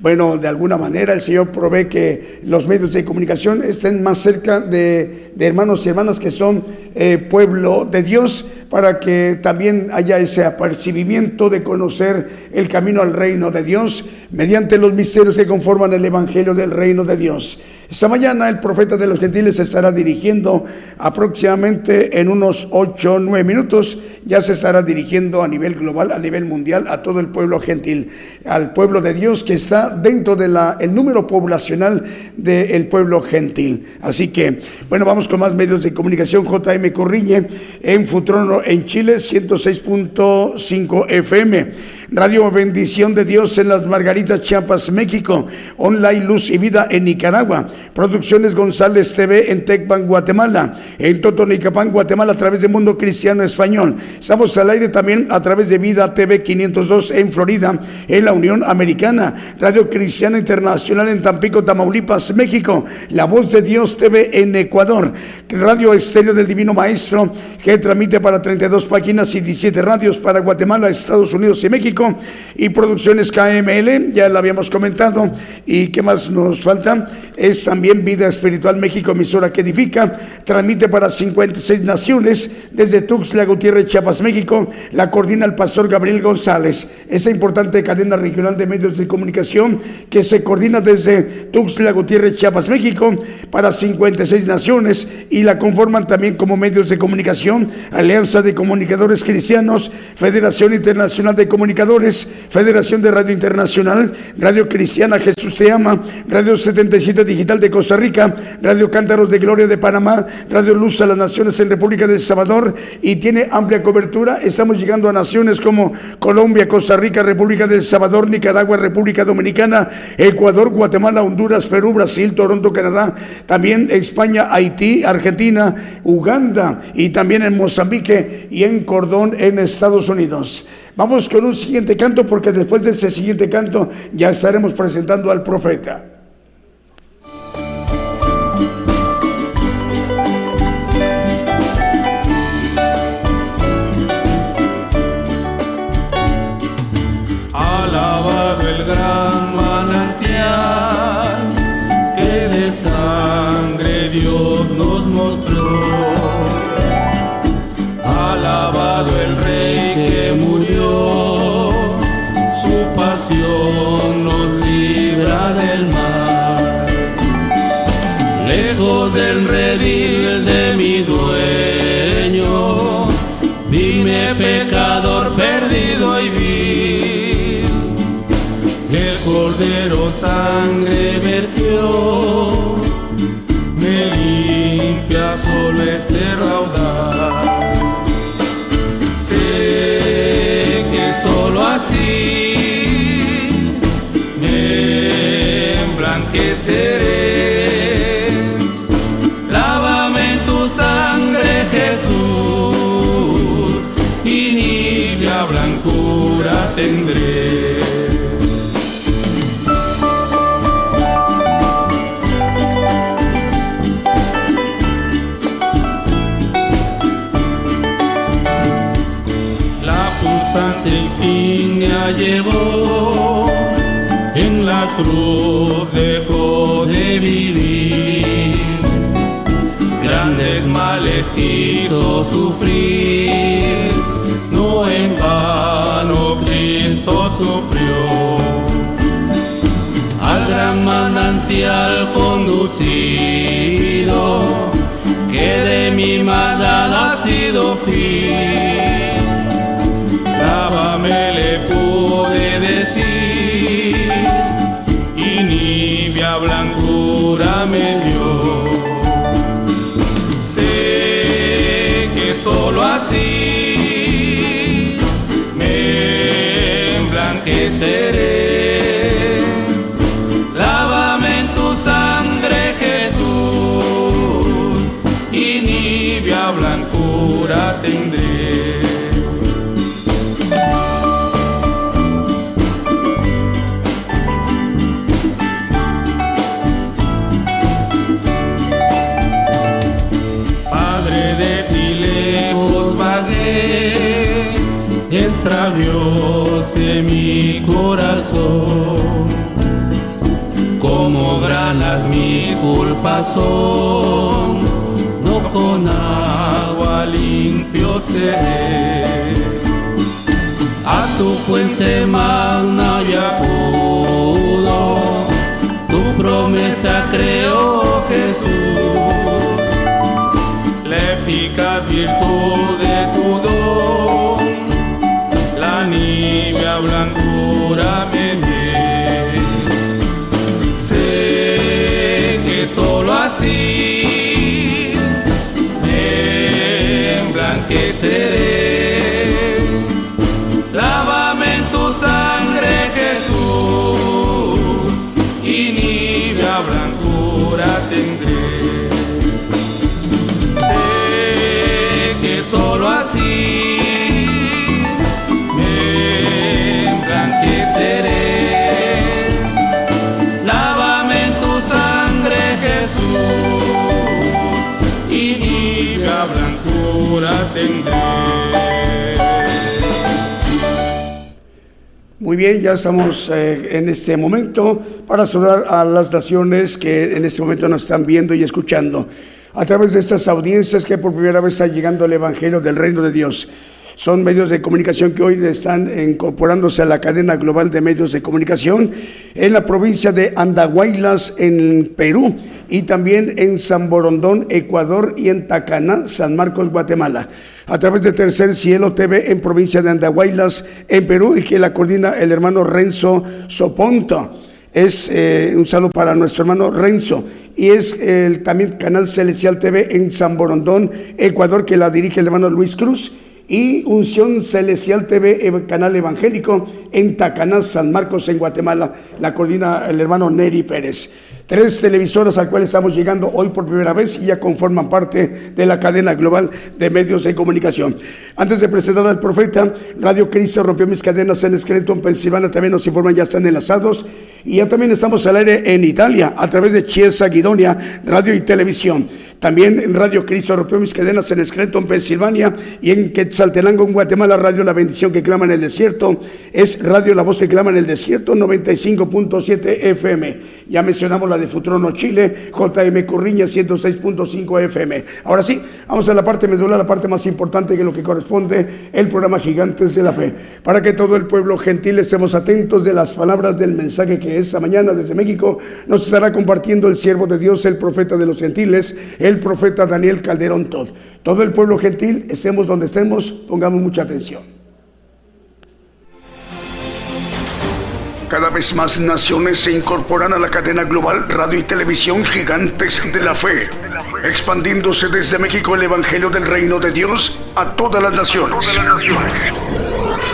Bueno, de alguna manera el Señor provee que los medios de comunicación estén más cerca de, hermanos y hermanas que son eh, pueblo de Dios para que también haya ese apercibimiento de conocer el camino al reino de Dios mediante los misterios que conforman el Evangelio del reino de Dios. Esta mañana el profeta de los gentiles se estará dirigiendo aproximadamente en unos 8 o 9 minutos, ya se estará dirigiendo a nivel global, a nivel mundial, a todo el pueblo gentil, al pueblo de Dios que está dentro del el número poblacional del pueblo gentil. Así que, bueno, vamos con más medios de comunicación. JM Corriñe en Futrono en Chile, 106.5 FM. Radio Bendición de Dios en las Margaritas, Chiapas, México. Online Luz y Vida en Nicaragua. Producciones González TV en Tecpan, Guatemala. En Totonicapán, Guatemala, a través de Mundo Cristiano Español. Estamos al aire también a través de Vida TV 502 en Florida, en la Unión Americana. Radio Cristiana Internacional en Tampico, Tamaulipas, México. La Voz de Dios TV en Ecuador. Radio Estéreo del Divino Maestro, que transmite para 32 páginas y 17 radios para Guatemala, Estados Unidos y México y Producciones KML, ya lo habíamos comentado. ¿Y qué más nos falta? Es también Vida Espiritual México, emisora que edifica, transmite para 56 naciones desde Tuxtla Gutiérrez, Chiapas, México. La coordina el pastor Gabriel González. Esa importante cadena regional de medios de comunicación que se coordina desde Tuxtla Gutiérrez, Chiapas, México, para 56 naciones y la conforman también como medios de comunicación Alianza de Comunicadores Cristianos, Federación Internacional de Comunicadores Federación de Radio Internacional, Radio Cristiana Jesús Te Ama, Radio 77 Digital de Costa Rica, Radio Cántaros de Gloria de Panamá, Radio Luz a las Naciones en República de Salvador y tiene amplia cobertura. Estamos llegando a naciones como Colombia, Costa Rica, República de Salvador, Nicaragua, República Dominicana, Ecuador, Guatemala, Honduras, Perú, Brasil, Toronto, Canadá, también España, Haití, Argentina, Uganda y también en Mozambique y en Cordón en Estados Unidos. Vamos con un siguiente canto porque después de ese siguiente canto ya estaremos presentando al profeta. Cordero sangre vertió, me limpia solo este raudal. Dejó de vivir, grandes males quiso sufrir, no en vano sufrió. Al gran manantial conducido, que de mi maldad ha sido fiel. Seré. Lávame en tu sangre, Jesús, y nibia blancura tendré. Padre mi corazón, como granas mis culpas son, no con agua limpio seré. A tu fuente magna y acudo, tu promesa creo Jesús, la eficaz virtud de tu don, blancura me Sé que solo así me emblanqueceré. Lávame tu sangre, Jesús, y nibia blancura tendré. Sé que solo así Muy bien, ya estamos eh, en este momento para saludar a las naciones que en este momento nos están viendo y escuchando a través de estas audiencias que por primera vez están llegando al Evangelio del Reino de Dios. Son medios de comunicación que hoy están incorporándose a la cadena global de medios de comunicación en la provincia de Andahuaylas, en Perú, y también en San Borondón, Ecuador, y en Tacaná, San Marcos, Guatemala. A través de Tercer Cielo TV en provincia de Andahuaylas, en Perú, y que la coordina el hermano Renzo Soponto. Es eh, un saludo para nuestro hermano Renzo y es el también Canal Celestial TV en San Borondón, Ecuador, que la dirige el hermano Luis Cruz y Unción Celestial TV, eh, canal evangélico en Tacaná, San Marcos, en Guatemala. La coordina el hermano Neri Pérez. Tres televisoras al cual estamos llegando hoy por primera vez y ya conforman parte de la cadena global de medios de comunicación. Antes de presentar al profeta, Radio Cristo rompió mis cadenas en Scranton, Pensilvania, también nos informan, ya están enlazados. Y ya también estamos al aire en Italia a través de Chiesa Guidonia, radio y televisión. También en Radio Cristo rompió mis cadenas en Scranton, Pensilvania y en Quetzaltenango, en Guatemala, Radio La Bendición que clama en el desierto. Es Radio La Voz que clama en el desierto, 95.7 FM. Ya mencionamos de Futrono, Chile, JM Curriña, 106.5 FM. Ahora sí, vamos a la parte medular, la parte más importante que lo que corresponde, el programa Gigantes de la Fe. Para que todo el pueblo gentil estemos atentos de las palabras del mensaje que esta mañana desde México nos estará compartiendo el siervo de Dios, el profeta de los gentiles, el profeta Daniel Calderón Todd. Todo el pueblo gentil, estemos donde estemos, pongamos mucha atención. Cada vez más naciones se incorporan a la cadena global radio y televisión gigantes de la fe, expandiéndose desde México el Evangelio del Reino de Dios a todas las naciones.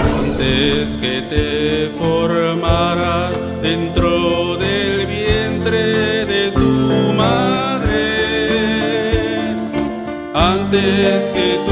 Antes que te formaras dentro del vientre de tu madre, antes que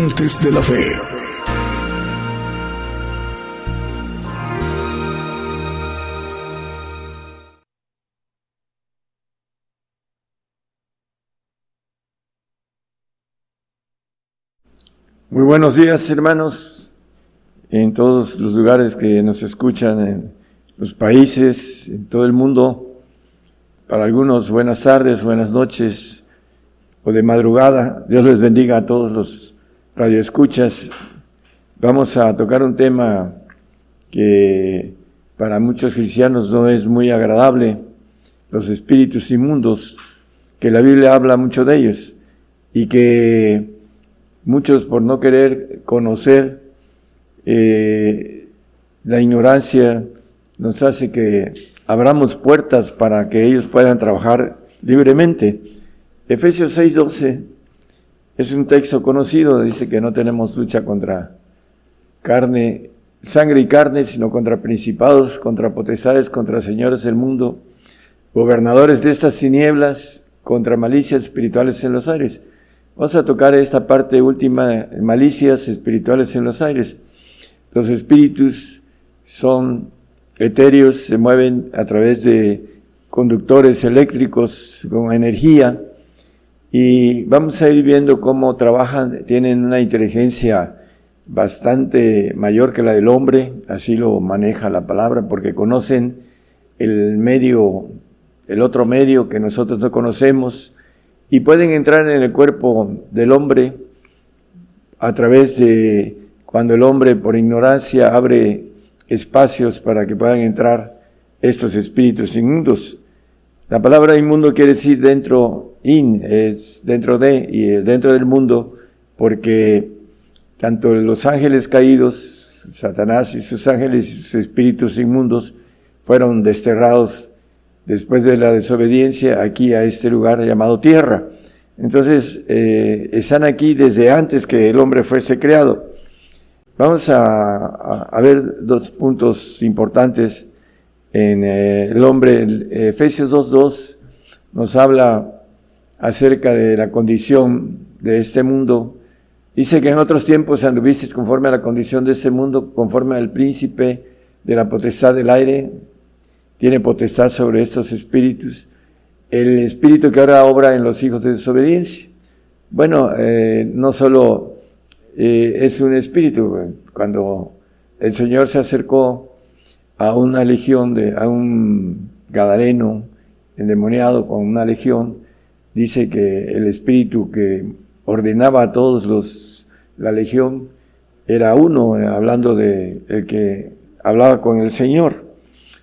Gigantes de la Fe. Muy buenos días, hermanos, en todos los lugares que nos escuchan, en los países, en todo el mundo. Para algunos, buenas tardes, buenas noches. o de madrugada. Dios les bendiga a todos los radioescuchas. Vamos a tocar un tema que para muchos cristianos no es muy agradable, los espíritus inmundos, que la Biblia habla mucho de ellos y que muchos por no querer conocer eh, la ignorancia nos hace que abramos puertas para que ellos puedan trabajar libremente. Efesios 6:12 es un texto conocido, dice que no tenemos lucha contra carne, sangre y carne, sino contra principados, contra potestades, contra señores del mundo, gobernadores de estas tinieblas, contra malicias espirituales en los aires. Vamos a tocar esta parte última, malicias espirituales en los aires. Los espíritus son etéreos, se mueven a través de conductores eléctricos con energía y vamos a ir viendo cómo trabajan, tienen una inteligencia bastante mayor que la del hombre, así lo maneja la palabra, porque conocen el medio, el otro medio que nosotros no conocemos, y pueden entrar en el cuerpo del hombre a través de cuando el hombre por ignorancia abre espacios para que puedan entrar estos espíritus inmundos. La palabra inmundo quiere decir dentro, in, es dentro de, y dentro del mundo, porque tanto los ángeles caídos, Satanás y sus ángeles y sus espíritus inmundos, fueron desterrados después de la desobediencia aquí a este lugar llamado tierra. Entonces, eh, están aquí desde antes que el hombre fuese creado. Vamos a, ver dos puntos importantes en eh, el hombre. Efesios 2.2 nos habla acerca de la condición de este mundo. Dice que en otros tiempos anduviste conforme a la condición de este mundo, conforme al príncipe de la potestad del aire, tiene potestad sobre estos espíritus, el espíritu que ahora obra en los hijos de desobediencia. Bueno, eh, no solo eh, es un espíritu, cuando el Señor se acercó a una legión, de, a un gadareno endemoniado con una legión, dice que el espíritu que ordenaba a todos los, la legión, era uno, eh, hablando de el que hablaba con el Señor.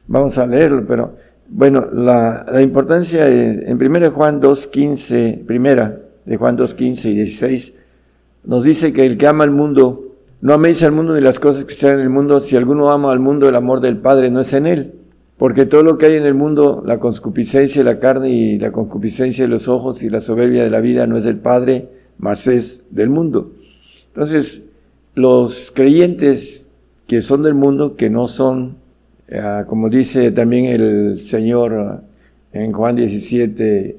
Vamos a leerlo, pero bueno, la, la importancia en 1 Juan 2.15, primera de Juan 2.15 y 16, nos dice que el que ama al mundo, no améis al mundo ni las cosas que sean en el mundo, si alguno ama al mundo, el amor del Padre no es en él. Porque todo lo que hay en el mundo, la concupiscencia de la carne y la concupiscencia de los ojos y la soberbia de la vida no es del Padre, mas es del mundo. Entonces, los creyentes que son del mundo, que no son Ah, como dice también el Señor en Juan 17,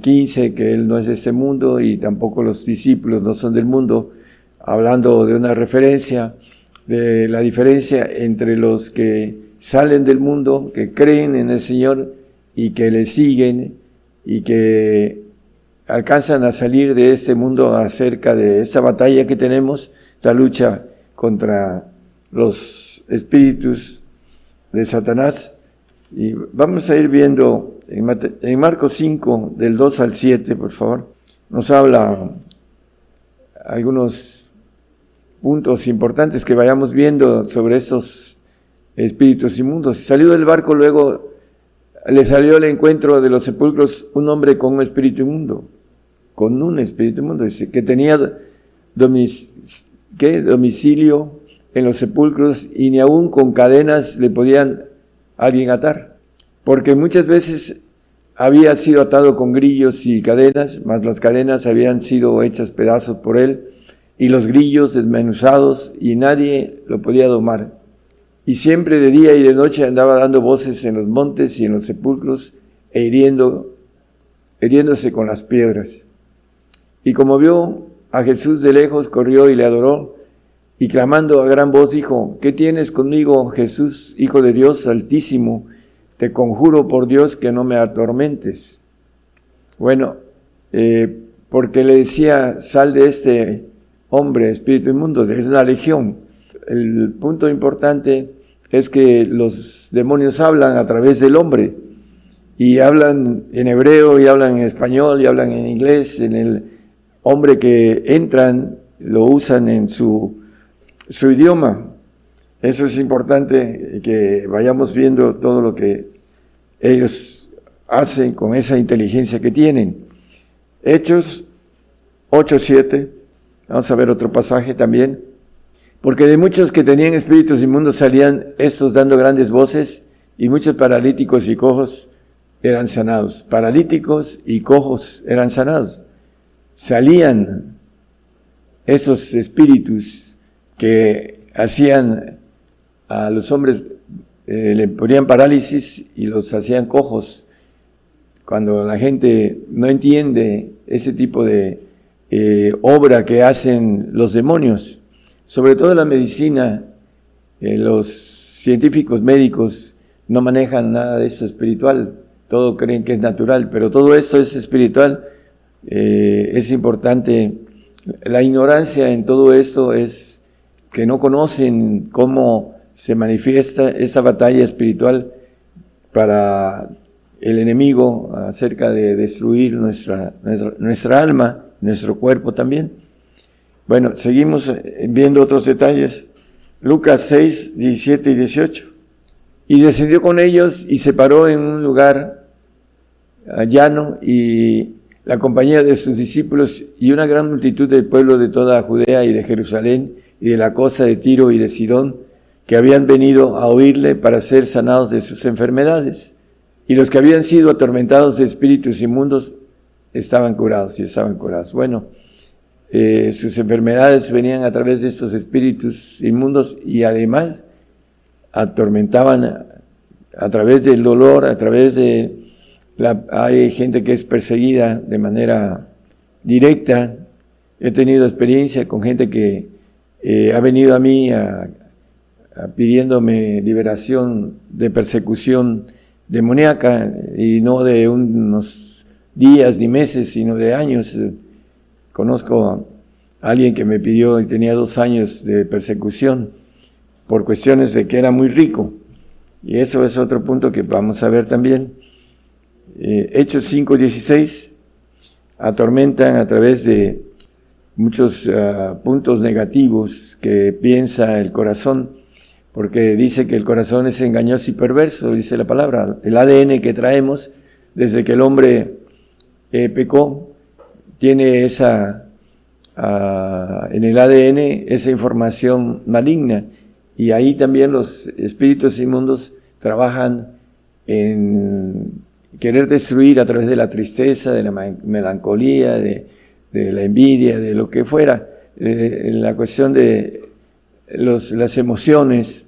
15, que Él no es de este mundo y tampoco los discípulos no son del mundo, hablando de una referencia de la diferencia entre los que salen del mundo, que creen en el Señor y que le siguen y que alcanzan a salir de este mundo acerca de esta batalla que tenemos, la lucha contra los espíritus de Satanás. Y vamos a ir viendo en, Marcos 5, del 2 al 7, por favor, nos habla algunos puntos importantes que vayamos viendo sobre estos espíritus inmundos. Salió del barco luego, le salió al encuentro de los sepulcros un hombre con un espíritu inmundo, con un espíritu inmundo, que tenía domicilio en los sepulcros y ni aún con cadenas le podían alguien atar, porque muchas veces había sido atado con grillos y cadenas, mas las cadenas habían sido hechas pedazos por él y los grillos desmenuzados y nadie lo podía domar. Y siempre de día y de noche andaba dando voces en los montes y en los sepulcros e hiriendo, hiriéndose con las piedras. Y como vio a Jesús de lejos, corrió y le adoró y clamando a gran voz dijo, ¿qué tienes conmigo, Jesús, Hijo de Dios Altísimo? Te conjuro por Dios que no me atormentes. Bueno, eh, porque le decía, sal de este hombre, espíritu inmundo, es una legión. El punto importante es que los demonios hablan a través del hombre. y hablan en hebreo, y hablan en español, y hablan en inglés, en el hombre que entran, lo usan en su, su idioma. Eso es importante que vayamos viendo todo lo que ellos hacen con esa inteligencia que tienen. Hechos 8.7, vamos a ver otro pasaje también. Porque de muchos que tenían espíritus inmundos salían estos dando grandes voces y muchos paralíticos y cojos eran sanados. Paralíticos y cojos eran sanados. Salían esos espíritus que hacían a los hombres, eh, le ponían parálisis y los hacían cojos. Cuando la gente no entiende ese tipo de eh, obra que hacen los demonios, sobre todo la medicina, eh, los científicos médicos no manejan nada de eso espiritual, todo creen que es natural, pero todo esto es espiritual. Eh, es importante, la ignorancia en todo esto es que no conocen cómo se manifiesta esa batalla espiritual para el enemigo acerca de destruir nuestra, nuestra, nuestra alma, nuestro cuerpo también. Bueno, seguimos eh, viendo otros detalles. Lucas 6, 17 y 18. Y descendió con ellos y se paró en un lugar llano y la compañía de sus discípulos y una gran multitud del pueblo de toda Judea y de Jerusalén y de la costa de Tiro y de Sidón, que habían venido a oírle para ser sanados de sus enfermedades. Y los que habían sido atormentados de espíritus inmundos estaban curados y estaban curados. Bueno, eh, sus enfermedades venían a través de estos espíritus inmundos y además atormentaban a, través del dolor, a través de la, hay gente que es perseguida de manera directa. He tenido experiencia con gente que eh, ha venido a mí pidiéndome liberación de persecución demoníaca y no de unos días ni meses, sino de años. Conozco a alguien que me pidió y tenía dos años de persecución por cuestiones de que era muy rico. Y eso es otro punto que vamos a ver también. Eh, Hechos 5.16 atormentan a través de muchos ah, puntos negativos que piensa el corazón, porque dice que el corazón es engañoso y perverso, dice la palabra. El ADN que traemos desde que el hombre eh, pecó tiene esa, ah, en el ADN esa información maligna. Y ahí también los espíritus inmundos trabajan en querer destruir a través de la tristeza, de la melancolía, de, la envidia, de lo que fuera, eh, la cuestión de las emociones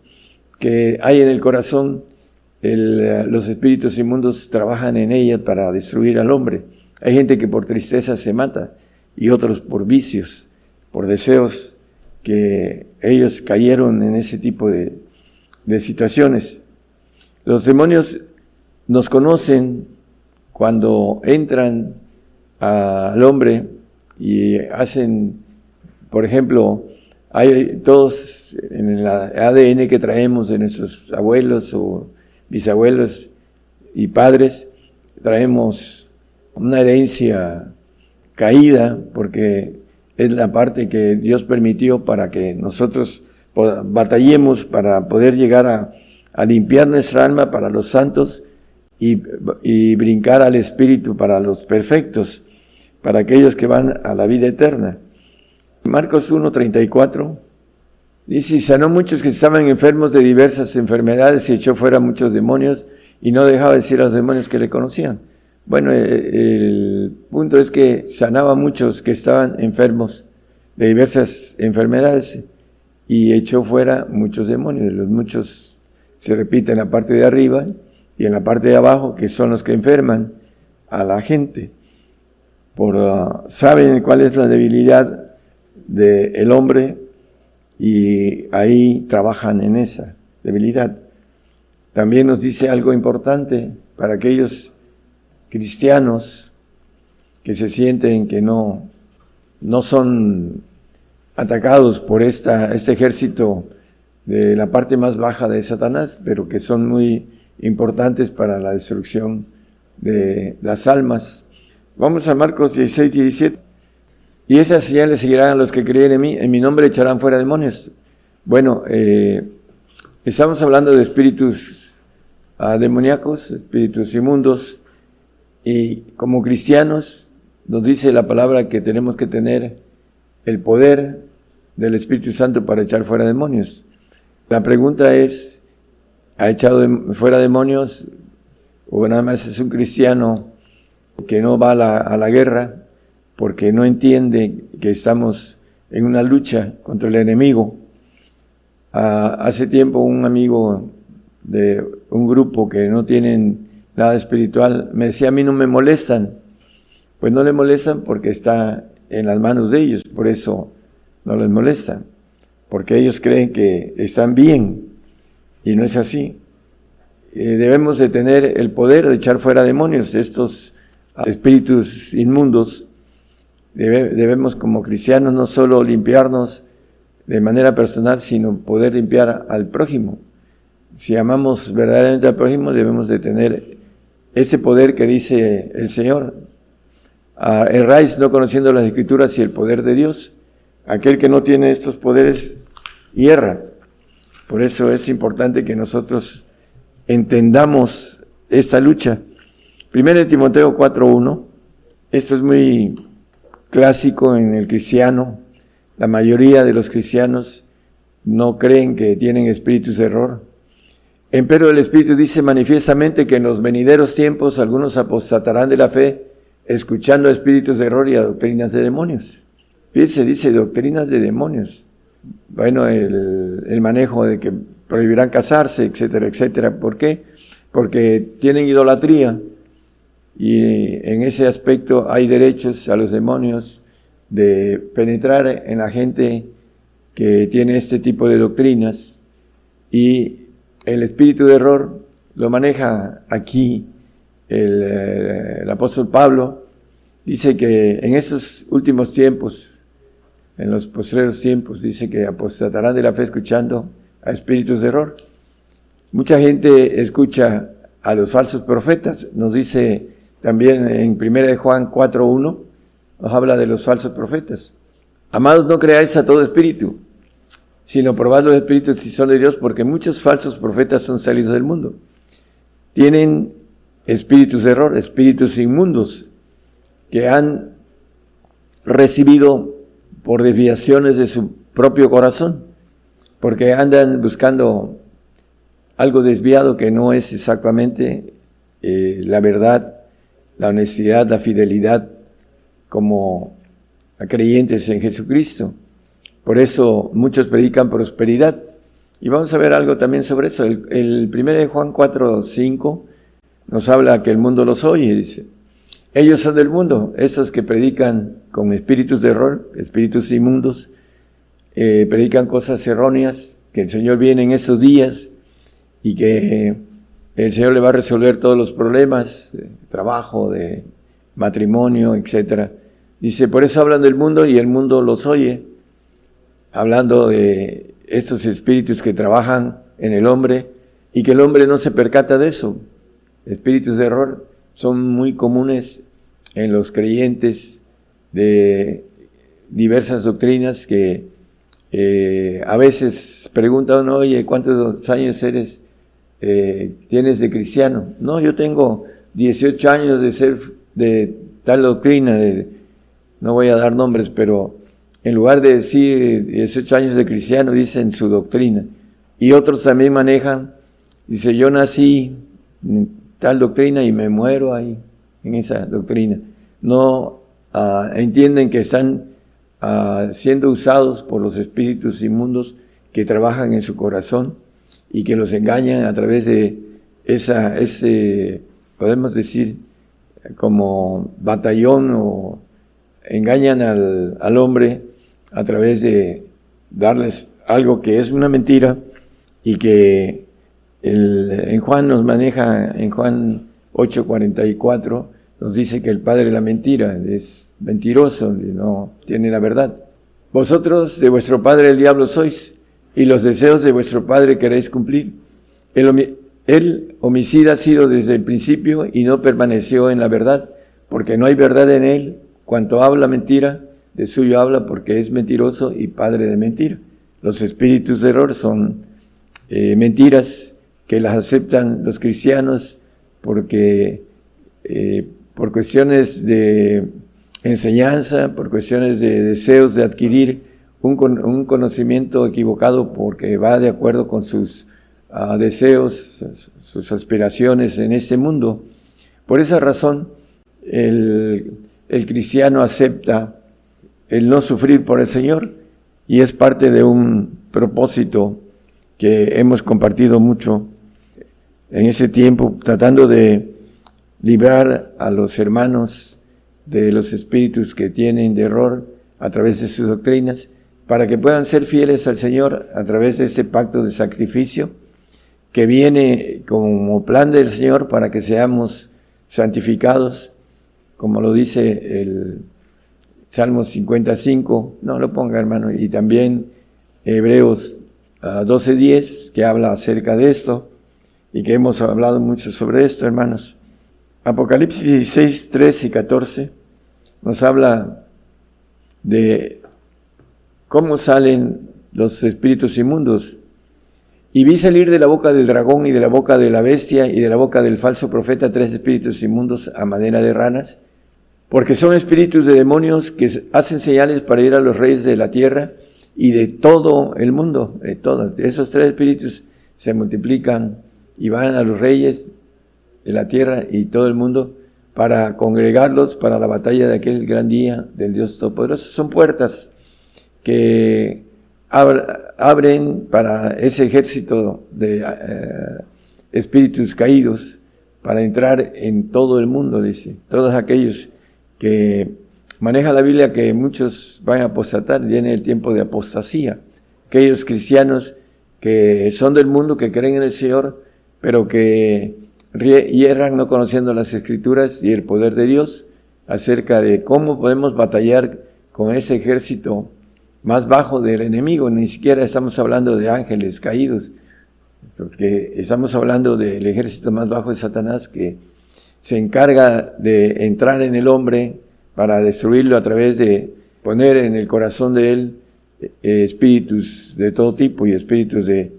que hay en el corazón, los espíritus inmundos trabajan en ellas para destruir al hombre. Hay gente que por tristeza se mata y otros por vicios, por deseos que ellos cayeron en ese tipo de, situaciones. Los demonios nos conocen cuando entran al hombre y hacen, por ejemplo, hay todos en el ADN que traemos de nuestros abuelos o bisabuelos y padres, traemos una herencia caída, porque es la parte que Dios permitió para que nosotros batallemos para poder llegar a, limpiar nuestra alma para los santos y, brincar al Espíritu para los perfectos, para aquellos que van a la vida eterna. Marcos 1.34 dice, y sanó muchos que estaban enfermos de diversas enfermedades y echó fuera muchos demonios y no dejaba decir a los demonios que le conocían. Bueno, eh, el punto es que sanaba a muchos que estaban enfermos de diversas enfermedades y echó fuera muchos demonios. Los muchos se repiten en la parte de arriba y en la parte de abajo, que son los que enferman a la gente. Por, ah, saben cuál es la debilidad del hombre y ahí trabajan en esa debilidad. También nos dice algo importante para aquellos cristianos que se sienten que no, no son atacados por esta, este ejército de la parte más baja de Satanás, pero que son muy importantes para la destrucción de las almas. Vamos a Marcos 16, 17. Y esas señales seguirán a los que creen en mí, en mi nombre echarán fuera demonios. Bueno, eh, estamos hablando de espíritus uh, demoníacos, espíritus inmundos, y como cristianos nos dice la palabra que tenemos que tener el poder del Espíritu Santo para echar fuera demonios. La pregunta es, ¿ha echado fuera demonios o nada más es un cristiano que no va a la, guerra porque no entiende que estamos en una lucha contra el enemigo? Ah, hace tiempo un amigo de un grupo que no tienen nada espiritual me decía, a mí no me molestan. Pues no le molestan porque está en las manos de ellos, por eso no les molesta, porque ellos creen que están bien y no es así. Eh, debemos de tener el poder de echar fuera demonios, estos espíritus inmundos. debemos como cristianos no solo limpiarnos de manera personal, sino poder limpiar al prójimo. Si amamos verdaderamente al prójimo, debemos de tener ese poder que dice el Señor. Erráis no conociendo las escrituras y el poder de Dios. Aquel que no tiene estos poderes hierra. Por eso es importante que nosotros entendamos esta lucha. Primero Timoteo 4.1, esto es muy clásico en el cristiano. La mayoría de los cristianos no creen que tienen espíritus de error. Empero el Espíritu dice manifiestamente que en los venideros tiempos algunos apostatarán de la fe, escuchando espíritus de error y a doctrinas de demonios. Fíjense, dice doctrinas de demonios. Bueno, el, el manejo de que prohibirán casarse, etcétera, etcétera. ¿Por qué? Porque tienen idolatría y en ese aspecto hay derechos a los demonios de penetrar en la gente que tiene este tipo de doctrinas y el espíritu de error lo maneja aquí el, eh, el apóstol Pablo. Dice que en esos últimos tiempos en los postreros tiempos, dice que apostatarán de la fe escuchando a espíritus de error. Mucha gente escucha a los falsos profetas, nos dice también en 1 Juan 4.1, nos habla de los falsos profetas. Amados, no creáis a todo espíritu, sino probad los espíritus si son de Dios, porque muchos falsos profetas son salidos del mundo. Tienen espíritus de error, espíritus inmundos, que han recibido por desviaciones de su propio corazón, porque andan buscando algo desviado que no es exactamente eh, la verdad, la honestidad, la fidelidad como creyentes en Jesucristo. Por eso muchos predican prosperidad. Y vamos a ver algo también sobre eso. El, el primero de Juan 4, 5 nos habla que el mundo los oye, dice. Ellos son del mundo, esos que predican con espíritus de error, espíritus inmundos, eh, predican cosas erróneas, que el Señor viene en esos días y que el Señor le va a resolver todos los problemas, trabajo, de matrimonio, etcétera. Dice, por eso hablan del mundo y el mundo los oye, hablando de estos espíritus que trabajan en el hombre y que el hombre no se percata de eso, espíritus de error son muy comunes en los creyentes de diversas doctrinas que eh, a veces preguntan, oye, ¿cuántos años eres, eh, tienes de cristiano? No, yo tengo 18 años de ser de tal doctrina, de, no voy a dar nombres, pero en lugar de decir 18 años de cristiano, dicen su doctrina. Y otros también manejan, dice, yo nací tal doctrina y me muero ahí, en esa doctrina. No ah, entienden que están ah, siendo usados por los espíritus inmundos que trabajan en su corazón y que los engañan a través de esa, ese, podemos decir, como batallón o engañan al, al hombre a través de darles algo que es una mentira y que en Juan nos maneja, en Juan 8:44, nos dice que el padre de la mentira es mentiroso, no tiene la verdad. Vosotros de vuestro padre el diablo sois, y los deseos de vuestro padre queréis cumplir. Él, él homicida ha sido desde el principio y no permaneció en la verdad, porque no hay verdad en él. Cuanto habla mentira, de suyo habla porque es mentiroso y padre de mentira. Los espíritus de error son eh, mentiras que las aceptan los cristianos porque eh, por cuestiones de enseñanza, por cuestiones de deseos de adquirir un, un conocimiento equivocado porque va de acuerdo con sus uh, deseos, sus aspiraciones en este mundo. Por esa razón, el, el cristiano acepta el no sufrir por el Señor y es parte de un propósito que hemos compartido mucho en ese tiempo, tratando de librar a los hermanos de los espíritus que tienen de error a través de sus doctrinas, para que puedan ser fieles al Señor a través de ese pacto de sacrificio que viene como plan del Señor para que seamos santificados, como lo dice el Salmo 55, no lo ponga hermano, y también Hebreos 12.10, ah, que habla acerca de esto, y que hemos hablado mucho sobre esto, hermanos. Apocalipsis 16, 13 y 14 nos habla de cómo salen los espíritus inmundos. Y vi salir de la boca del dragón y de la boca de la bestia y de la boca del falso profeta tres espíritus inmundos a manera de ranas, porque son espíritus de demonios que hacen señales para ir a los reyes de la tierra y de todo el mundo, de. Esos tres espíritus se multiplican y van a los reyes de la tierra y todo el mundo para congregarlos para la batalla de aquel gran día del Dios Todopoderoso. Son puertas que abren para ese ejército de eh, espíritus caídos para entrar en todo el mundo, dice. Todos aquellos que maneja la Biblia que muchos van a apostatar, viene el tiempo de apostasía. Aquellos cristianos que son del mundo, que creen en el Señor, pero que hierran no conociendo las escrituras y el poder de Dios acerca de cómo podemos batallar con ese ejército más bajo del enemigo. Ni siquiera estamos hablando de ángeles caídos, porque estamos hablando del ejército más bajo de Satanás que se encarga de entrar en el hombre para destruirlo a través de poner en el corazón de él eh, espíritus de todo tipo y espíritus de,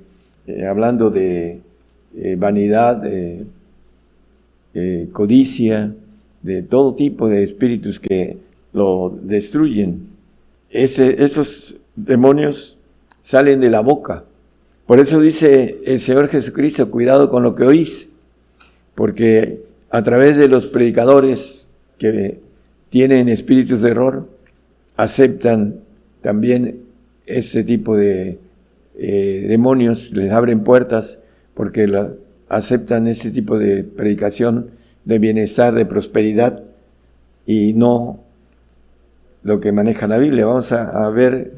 eh, hablando de eh, vanidad, codicia, de todo tipo de espíritus que lo destruyen. Esos demonios salen de la boca. Por eso dice el Señor Jesucristo, cuidado con lo que oís, porque a través de los predicadores que tienen espíritus de error, aceptan también ese tipo de eh, demonios, les abren puertas porque aceptan ese tipo de predicación de bienestar, de prosperidad y no lo que maneja la Biblia. Vamos a, a ver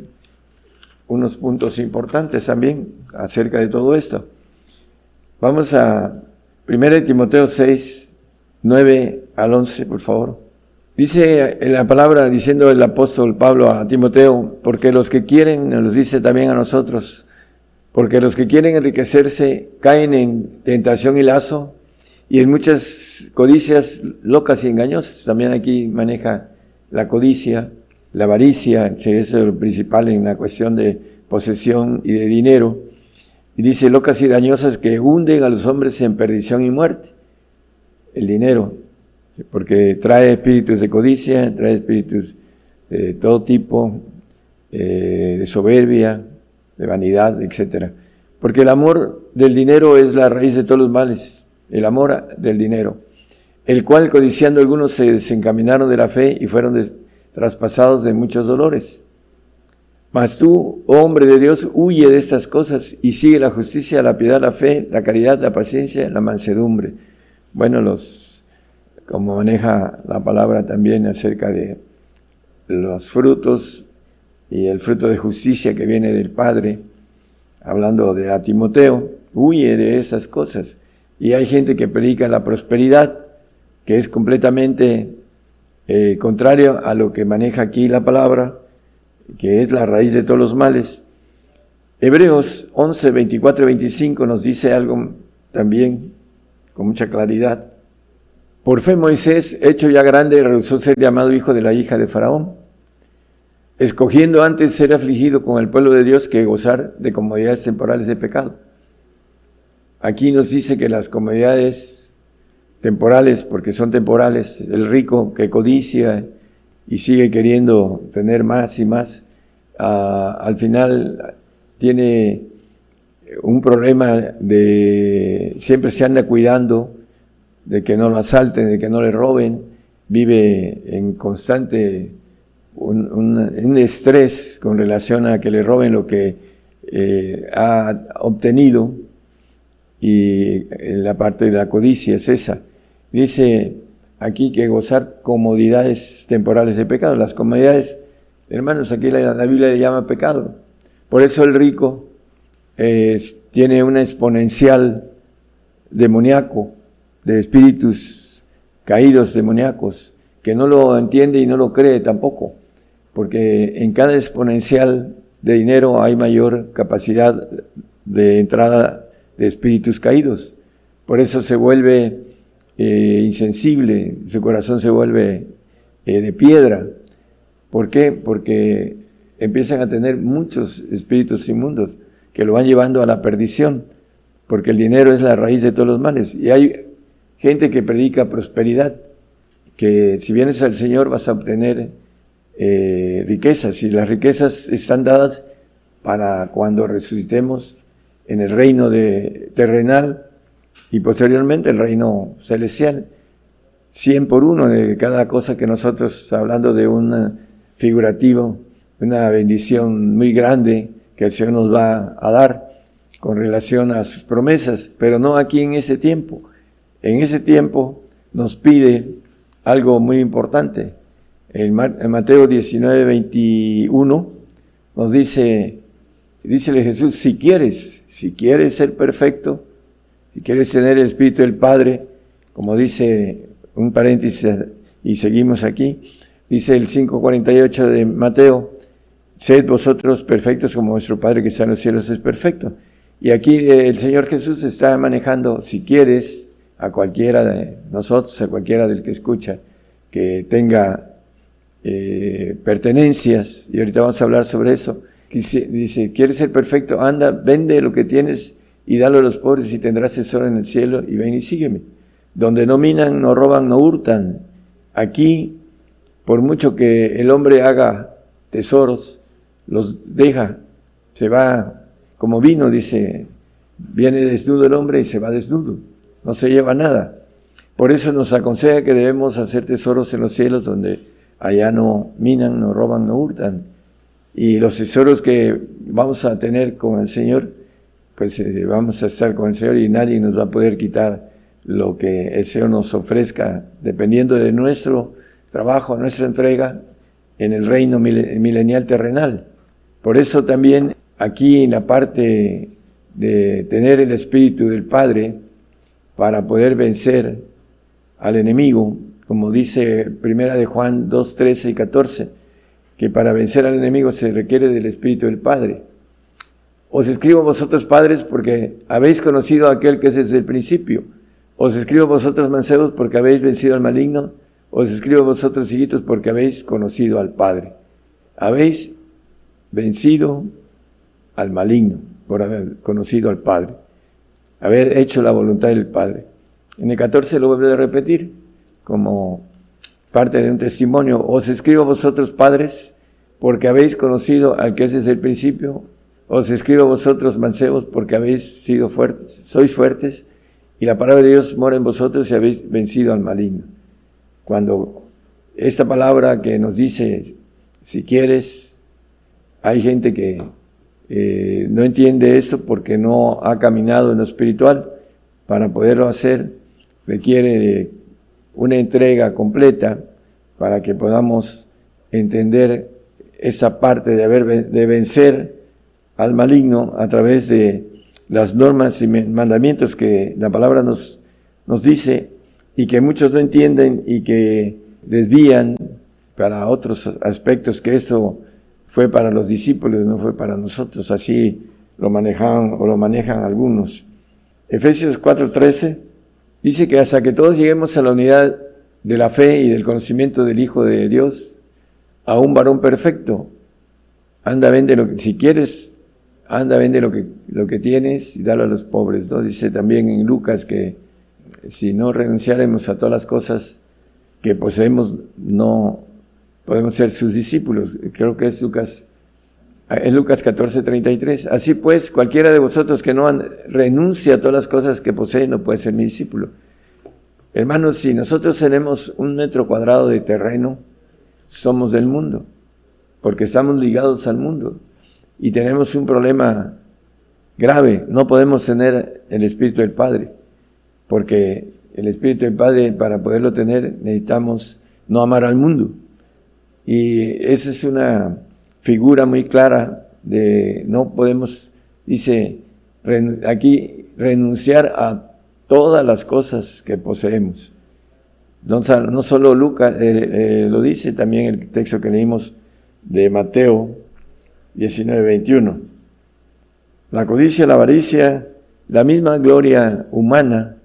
unos puntos importantes también acerca de todo esto. Vamos a 1 Timoteo 6, 9 al 11, por favor. Dice la palabra, diciendo el apóstol Pablo a Timoteo, porque los que quieren, nos dice también a nosotros, porque los que quieren enriquecerse caen en tentación y lazo y en muchas codicias locas y engañosas. También aquí maneja la codicia, la avaricia, eso es lo principal en la cuestión de posesión y de dinero. Y dice locas y dañosas que hunden a los hombres en perdición y muerte el dinero, porque trae espíritus de codicia, trae espíritus de todo tipo, eh, de soberbia, de vanidad, etc. Porque el amor del dinero es la raíz de todos los males, el amor del dinero, el cual codiciando algunos se desencaminaron de la fe y fueron traspasados de muchos dolores. Mas tú, oh hombre de Dios, huye de estas cosas y sigue la justicia, la piedad, la fe, la caridad, la paciencia, la mansedumbre bueno, los, como maneja la palabra también acerca de los frutos y el fruto de justicia que viene del Padre, hablando de a Timoteo, huye de esas cosas. Y hay gente que predica la prosperidad, que es completamente eh, contrario a lo que maneja aquí la palabra, que es la raíz de todos los males. Hebreos 11, 24 y 25 nos dice algo también con mucha claridad. Por fe Moisés, hecho ya grande, rehusó ser llamado hijo de la hija de Faraón, escogiendo antes ser afligido con el pueblo de Dios que gozar de comodidades temporales de pecado. Aquí nos dice que las comodidades temporales, porque son temporales, el rico que codicia y sigue queriendo tener más y más, ah, al final tiene un problema de siempre se anda cuidando de que no lo asalten, de que no le roben, vive en constante un, estrés con relación a que le roben lo que eh, ha obtenido y la parte de la codicia es esa. Dice aquí que gozar comodidades temporales de pecado. Las comodidades, hermanos, aquí la, Biblia le llama pecado. Por eso el rico tiene una exponencial demoníaco de espíritus caídos demoníacos que no lo entiende y no lo cree tampoco, porque en cada exponencial de dinero hay mayor capacidad de entrada de espíritus caídos. Por eso se vuelve eh, insensible, su corazón se vuelve eh, de piedra. ¿Por qué? Porque empiezan a tener muchos espíritus inmundos que lo van llevando a la perdición, porque el dinero es la raíz de todos los males. Y hay gente que predica prosperidad, que si vienes al Señor vas a obtener eh, riquezas, y las riquezas están dadas para cuando resucitemos en el reino terrenal y posteriormente el reino celestial. Cien por uno de cada cosa que nosotros, hablando de un figurativo, una bendición muy grande, que el Señor nos va a dar con relación a sus promesas, pero no aquí en ese tiempo. En ese tiempo nos pide algo muy importante. En Mateo 19, 21 nos dice, dícele Jesús, si quieres, si quieres ser perfecto, si quieres tener el Espíritu del Padre, como dice un paréntesis y seguimos aquí, dice el 5.48 de Mateo, Sed vosotros perfectos como vuestro Padre que está en los cielos es perfecto. Y aquí eh, el Señor Jesús está manejando, si quieres, a cualquiera de nosotros, a cualquiera del que escucha, que tenga eh, pertenencias, y ahorita vamos a hablar sobre eso, dice, dice, ¿quieres ser perfecto? Anda, vende lo que tienes y dalo a los pobres y tendrás tesoro en el cielo y ven y sígueme. Donde no minan, no roban, no hurtan. Aquí, por mucho que el hombre haga tesoros, los deja, se va como vino, dice, viene desnudo el hombre y se va desnudo, no se lleva nada. Por eso nos aconseja que debemos hacer tesoros en los cielos donde allá no minan, no roban, no hurtan. Y los tesoros que vamos a tener con el Señor, pues eh, vamos a estar con el Señor y nadie nos va a poder quitar lo que el Señor nos ofrezca, dependiendo de nuestro trabajo, nuestra entrega en el reino milenial terrenal. Por eso también aquí en la parte de tener el Espíritu del Padre para poder vencer al enemigo, como dice Primera de Juan 2, 13 y 14, que para vencer al enemigo se requiere del Espíritu del Padre. Os escribo vosotros padres porque habéis conocido a aquel que es desde el principio. Os escribo vosotros mancebos porque habéis vencido al maligno. Os escribo vosotros hijitos porque habéis conocido al Padre. Habéis vencido al maligno por haber conocido al Padre, haber hecho la voluntad del Padre. En el 14 lo vuelve a repetir como parte de un testimonio. Os escribo a vosotros padres porque habéis conocido al que es desde el principio. Os escribo a vosotros mancebos porque habéis sido fuertes, sois fuertes y la palabra de Dios mora en vosotros y habéis vencido al maligno. Cuando esta palabra que nos dice, si quieres hay gente que eh, no entiende eso porque no ha caminado en lo espiritual. Para poderlo hacer requiere una entrega completa para que podamos entender esa parte de, haber, de vencer al maligno a través de las normas y mandamientos que la palabra nos, nos dice y que muchos no entienden y que desvían para otros aspectos que eso fue para los discípulos, no fue para nosotros. Así lo manejaban o lo manejan algunos. Efesios 4:13 Dice que hasta que todos lleguemos a la unidad de la fe y del conocimiento del Hijo de Dios, a un varón perfecto, anda, vende lo que, si quieres, anda, vende lo que, lo que tienes y dalo a los pobres, ¿no? Dice también en Lucas que si no renunciáramos a todas las cosas que poseemos, no podemos ser sus discípulos. Creo que es Lucas en Lucas 14, 33. Así pues, cualquiera de vosotros que no renuncia a todas las cosas que posee no puede ser mi discípulo. Hermanos, si nosotros tenemos un metro cuadrado de terreno, somos del mundo, porque estamos ligados al mundo y tenemos un problema grave. No podemos tener el Espíritu del Padre, porque el Espíritu del Padre, para poderlo tener, necesitamos no amar al mundo. Y esa es una figura muy clara de no podemos, dice aquí, renunciar a todas las cosas que poseemos. No, solo Lucas eh, eh, lo dice, también el texto que leímos de Mateo 19, 21. La codicia, la avaricia, la misma gloria humana,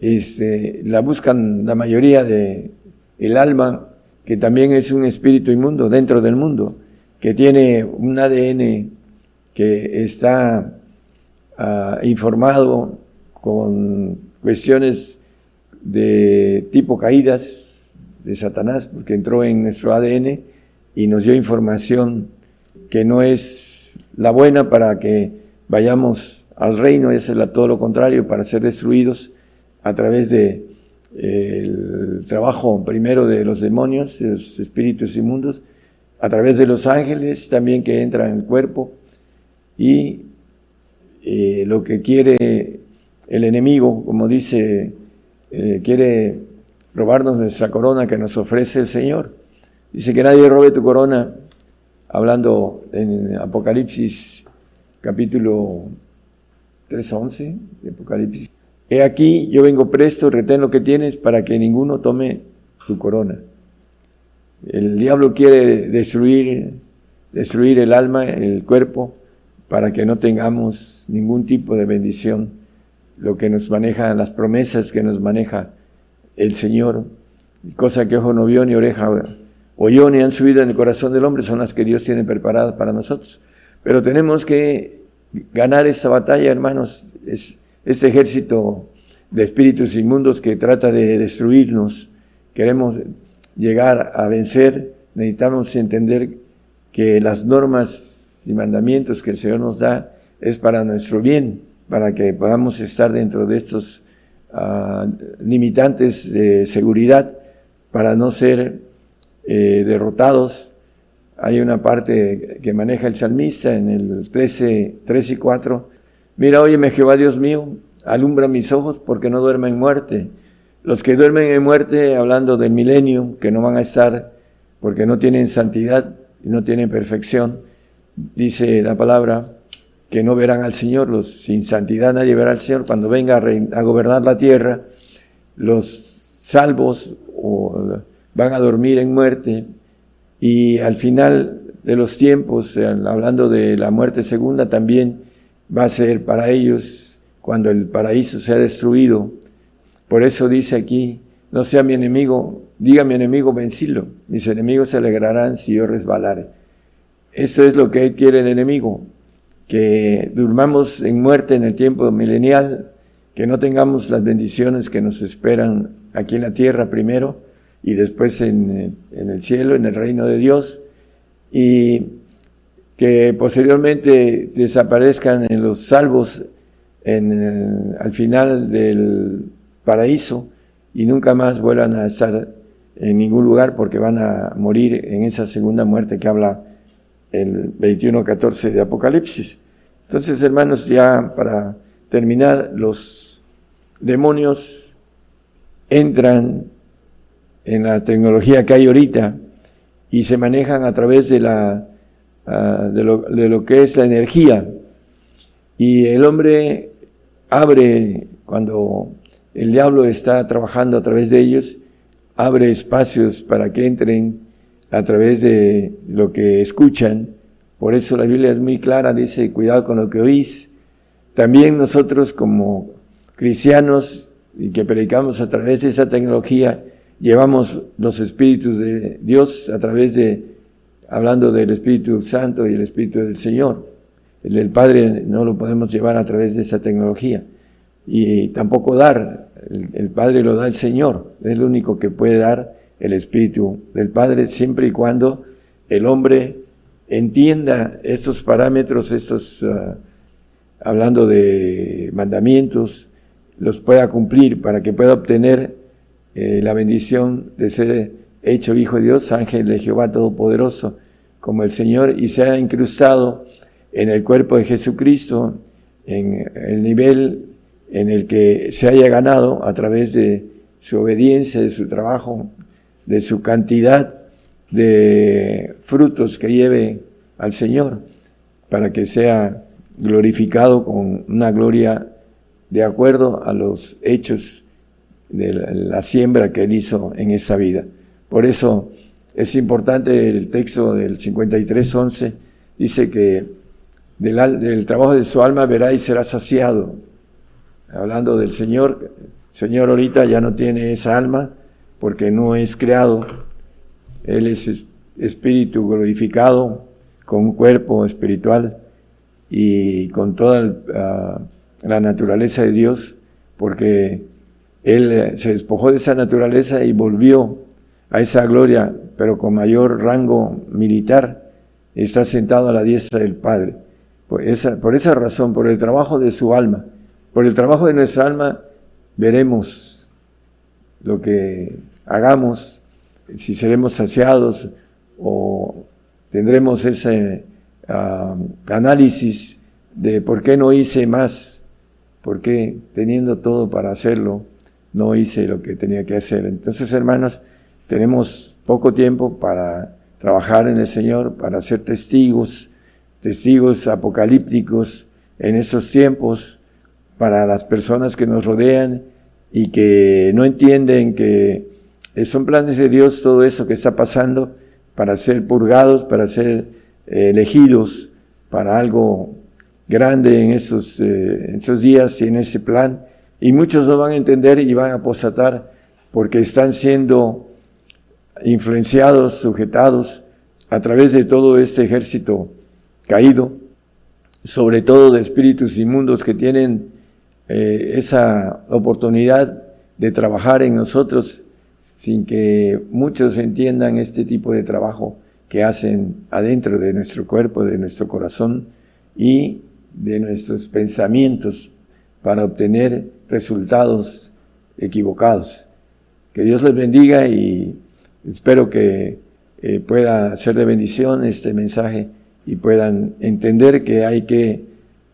este, la buscan la mayoría de el alma, que también es un espíritu inmundo dentro del mundo que tiene un ADN que está ah, informado con cuestiones de tipo caídas de Satanás, porque entró en nuestro ADN y nos dio información que no es la buena para que vayamos al reino, es todo lo contrario, para ser destruidos a través de el trabajo primero de los demonios, de los espíritus inmundos, a través de los ángeles también que entran en el cuerpo y eh, lo que quiere el enemigo, como dice, eh, quiere robarnos nuestra corona que nos ofrece el Señor. Dice que nadie robe tu corona, hablando en Apocalipsis capítulo 3.11 de Apocalipsis. He aquí, yo vengo presto, retén lo que tienes para que ninguno tome tu corona. El diablo quiere destruir, destruir el alma, el cuerpo, para que no tengamos ningún tipo de bendición. Lo que nos maneja, las promesas que nos maneja el Señor, cosa que ojo no vio ni oreja oyó ni han subido en el corazón del hombre, son las que Dios tiene preparadas para nosotros. Pero tenemos que ganar esa batalla, hermanos, este ejército de espíritus inmundos que trata de destruirnos. Queremos llegar a vencer, necesitamos entender que las normas y mandamientos que el Señor nos da es para nuestro bien, para que podamos estar dentro de estos ah, limitantes de seguridad, para no ser eh, derrotados. Hay una parte que maneja el salmista en el 13, 3 y 4. Mira, óyeme Jehová Dios mío, alumbra mis ojos porque no duerme en muerte. Los que duermen en muerte, hablando del milenio, que no van a estar porque no tienen santidad y no tienen perfección, dice la palabra, que no verán al Señor, los sin santidad nadie verá al Señor. Cuando venga a, gobernar la tierra, los salvos van a dormir en muerte. Y al final de los tiempos, hablando de la muerte segunda, también va a ser para ellos cuando el paraíso sea destruido, por eso dice aquí, no sea mi enemigo, diga mi enemigo, vencilo. Mis enemigos se alegrarán si yo resbalare. Eso es lo que quiere el enemigo, que durmamos en muerte en el tiempo milenial, que no tengamos las bendiciones que nos esperan aquí en la tierra primero y después en, el cielo, en el reino de Dios, y que posteriormente desaparezcan en los salvos en al final del paraíso y nunca más vuelvan a estar en ningún lugar porque van a morir en esa segunda muerte que habla el 21.14 de Apocalipsis. Entonces, hermanos, ya para terminar, los demonios entran en la tecnología que hay ahorita y se manejan a través de, la, ah, de, lo, de lo que es la energía. Y el hombre abre, cuando el diablo está trabajando a través de ellos, abre espacios para que entren a través de lo que escuchan. Por eso la Biblia es muy clara, dice, cuidado con lo que oís. También nosotros como cristianos y que predicamos a través de esa tecnología, llevamos los espíritus de Dios a través de, hablando del Espíritu Santo y el Espíritu del Señor. El del Padre no lo podemos llevar a través de esa tecnología. Y tampoco dar, el, Padre lo da el Señor, es el único que puede dar el Espíritu del Padre siempre y cuando el hombre entienda estos parámetros, estos, uh, hablando de mandamientos, los pueda cumplir para que pueda obtener eh, la bendición de ser hecho hijo de Dios, ángel de Jehová Todopoderoso, como el Señor, y se ha incrustado en el cuerpo de Jesucristo, en el nivel en el que se haya ganado a través de su obediencia, de su trabajo, de su cantidad de frutos que lleve al Señor, para que sea glorificado con una gloria de acuerdo a los hechos de la siembra que él hizo en esa vida. Por eso es importante el texto del 53.11, dice que del, trabajo de su alma verá y será saciado. Hablando del Señor, el Señor ahorita ya no tiene esa alma porque no es creado. Él es espíritu glorificado con un cuerpo espiritual y con toda uh, la naturaleza de Dios, porque Él se despojó de esa naturaleza y volvió a esa gloria, pero con mayor rango militar, está sentado a la diestra del Padre. Por esa, por esa razón, por el trabajo de su alma, por el trabajo de nuestra alma, veremos lo que hagamos, si seremos saciados o tendremos ese uh, análisis de por qué no hice más, por qué teniendo todo para hacerlo, no hice lo que tenía que hacer. Entonces, hermanos, tenemos poco tiempo para trabajar en el Señor, para ser testigos, testigos apocalípticos en esos tiempos, para las personas que nos rodean y que no entienden que son planes de Dios todo eso que está pasando para ser purgados, para ser eh, elegidos para algo grande en esos, eh, en esos días y en ese plan. Y muchos no van a entender y van a apostatar porque están siendo influenciados, sujetados a través de todo este ejército caído, sobre todo de espíritus inmundos que tienen eh, esa oportunidad de trabajar en nosotros sin que muchos entiendan este tipo de trabajo que hacen adentro de nuestro cuerpo, de nuestro corazón y de nuestros pensamientos para obtener resultados equivocados. Que Dios les bendiga y espero que eh, pueda ser de bendición este mensaje y puedan entender que hay que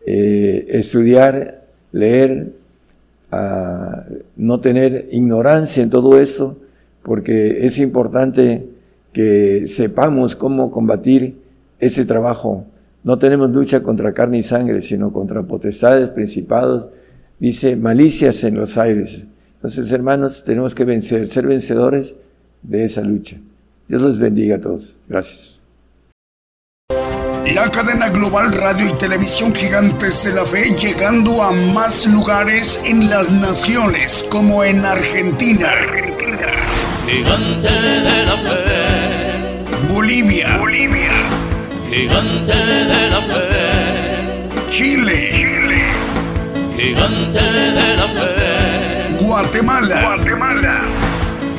eh, estudiar, leer, a no tener ignorancia en todo eso, porque es importante que sepamos cómo combatir ese trabajo. No tenemos lucha contra carne y sangre, sino contra potestades, principados, dice malicias en los aires. Entonces, hermanos, tenemos que vencer, ser vencedores de esa lucha. Dios los bendiga a todos. Gracias. La cadena global radio y televisión gigantes de la fe llegando a más lugares en las naciones como en Argentina. Argentina. Gigante de la fe. Bolivia. Bolivia. Gigante de la fe. Chile. Chile. Gigante de la fe. Guatemala. Guatemala.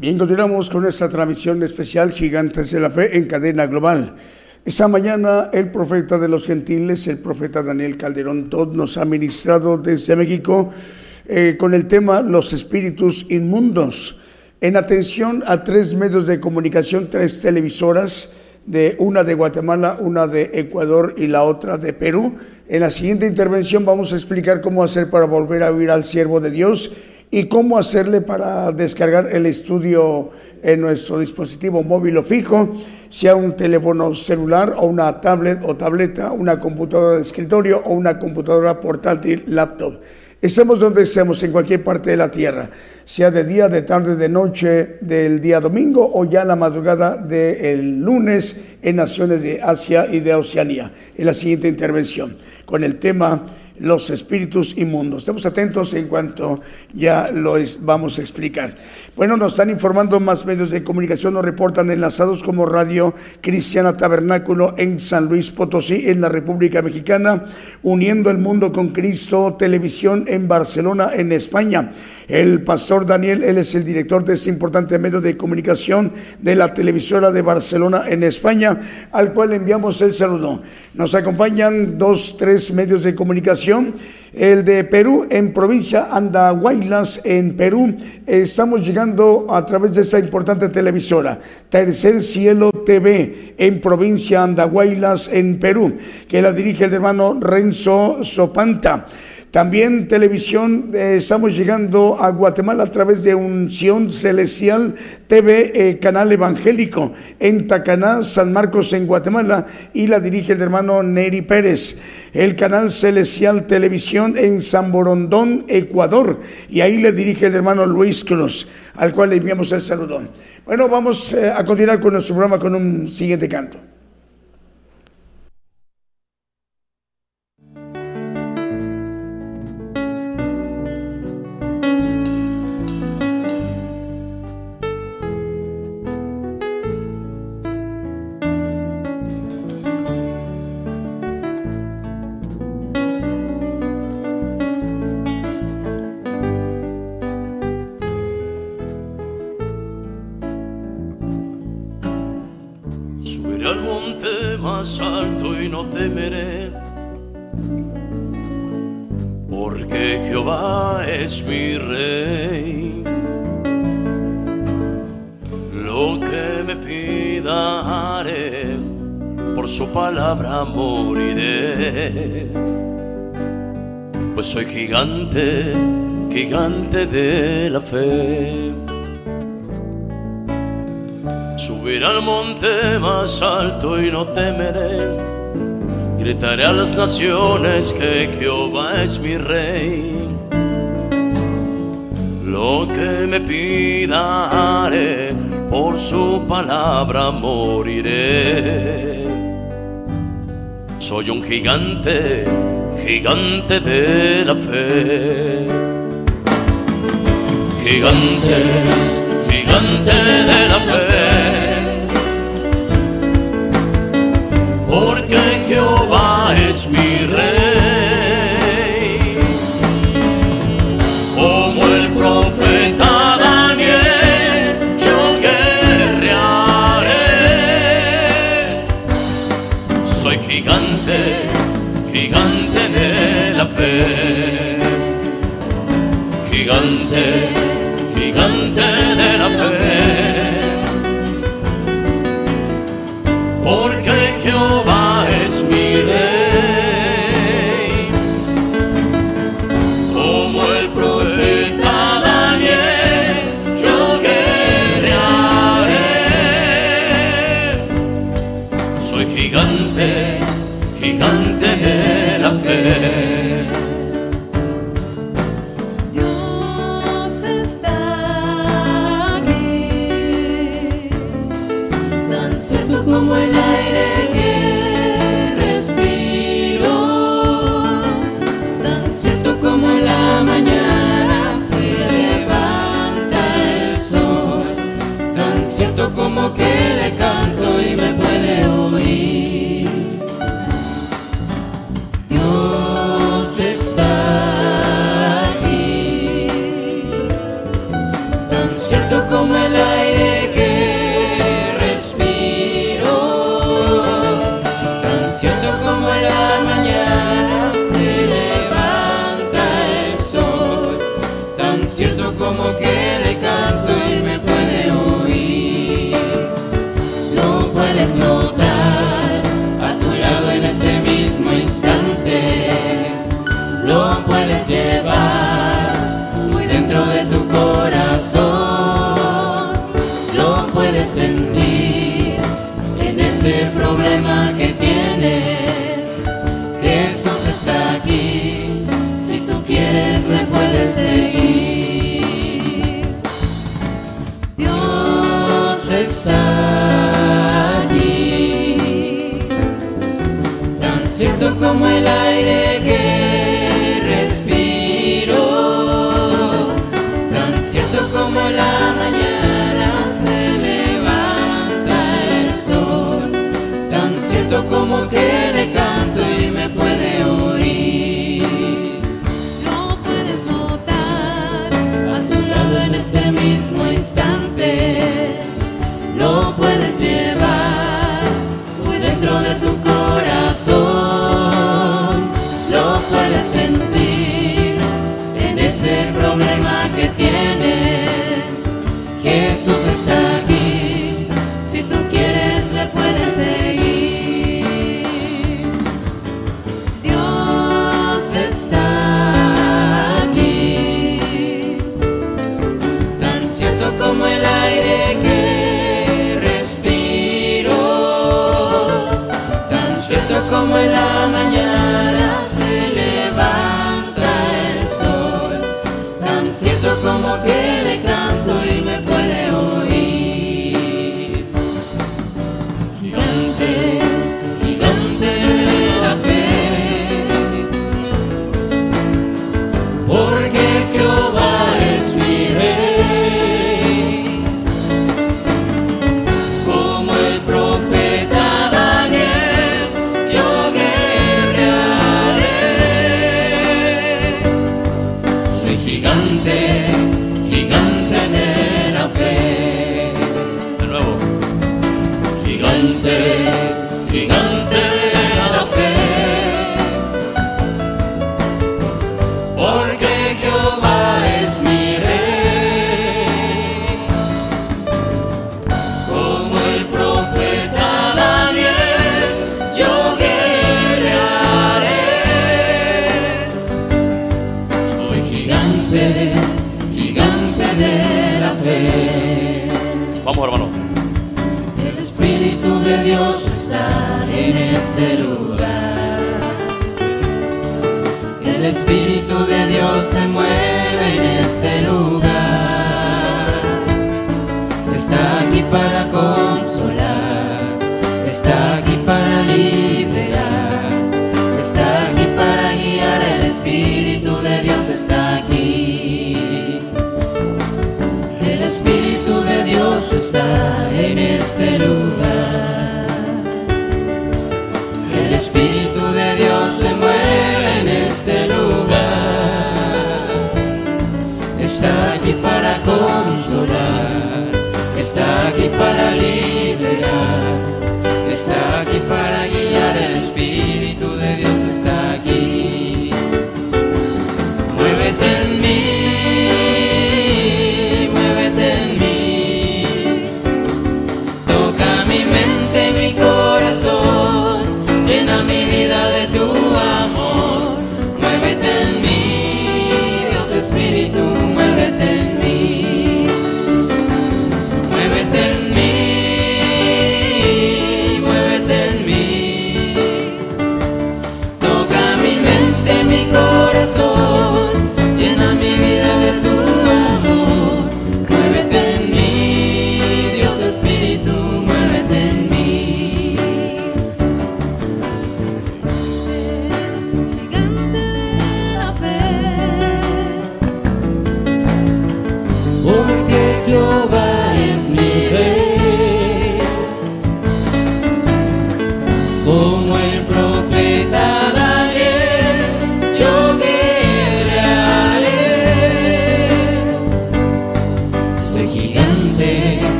Bien, continuamos con esta transmisión especial Gigantes de la Fe en cadena global. Esta mañana el profeta de los gentiles, el profeta Daniel Calderón Todd, nos ha ministrado desde México eh, con el tema Los espíritus inmundos. En atención a tres medios de comunicación, tres televisoras, de una de Guatemala, una de Ecuador y la otra de Perú. En la siguiente intervención vamos a explicar cómo hacer para volver a oír al siervo de Dios y cómo hacerle para descargar el estudio en nuestro dispositivo móvil o fijo, sea un teléfono celular o una tablet o tableta, una computadora de escritorio o una computadora portátil, laptop. Estemos donde estemos, en cualquier parte de la tierra, sea de día, de tarde, de noche, del día domingo o ya la madrugada del lunes en naciones de Asia y de Oceanía. En la siguiente intervención, con el tema los espíritus inmundos. Estemos atentos en cuanto ya lo vamos a explicar. Bueno, nos están informando más medios de comunicación, nos reportan enlazados como Radio Cristiana Tabernáculo en San Luis Potosí, en la República Mexicana, Uniendo el Mundo con Cristo, Televisión en Barcelona, en España. El pastor Daniel, él es el director de este importante medio de comunicación de la televisora de Barcelona en España, al cual enviamos el saludo. Nos acompañan dos, tres medios de comunicación. El de Perú en provincia Andahuaylas en Perú. Estamos llegando a través de esta importante televisora. Tercer Cielo TV en provincia Andahuaylas en Perú, que la dirige el hermano Renzo Sopanta. También televisión, eh, estamos llegando a Guatemala a través de Unción Celestial TV, eh, canal evangélico, en Tacaná, San Marcos, en Guatemala, y la dirige el hermano Neri Pérez. El canal Celestial Televisión en San Borondón, Ecuador, y ahí le dirige el hermano Luis Cruz, al cual le enviamos el saludo. Bueno, vamos eh, a continuar con nuestro programa con un siguiente canto. Soy gigante, gigante de la fe. Subiré al monte más alto y no temeré. Gritaré a las naciones que Jehová es mi rey. Lo que me pida por su palabra moriré. Soy un gigante gigante de la fe. Gigante, gigante de la fe.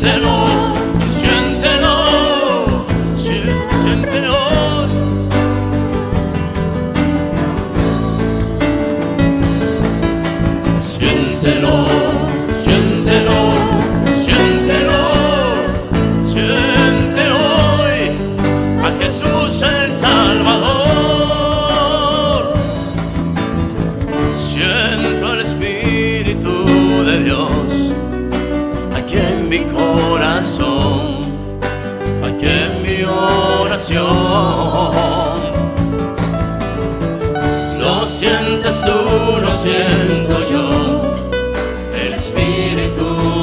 Siéntelo, Lo sientes tú, lo siento yo, el Espíritu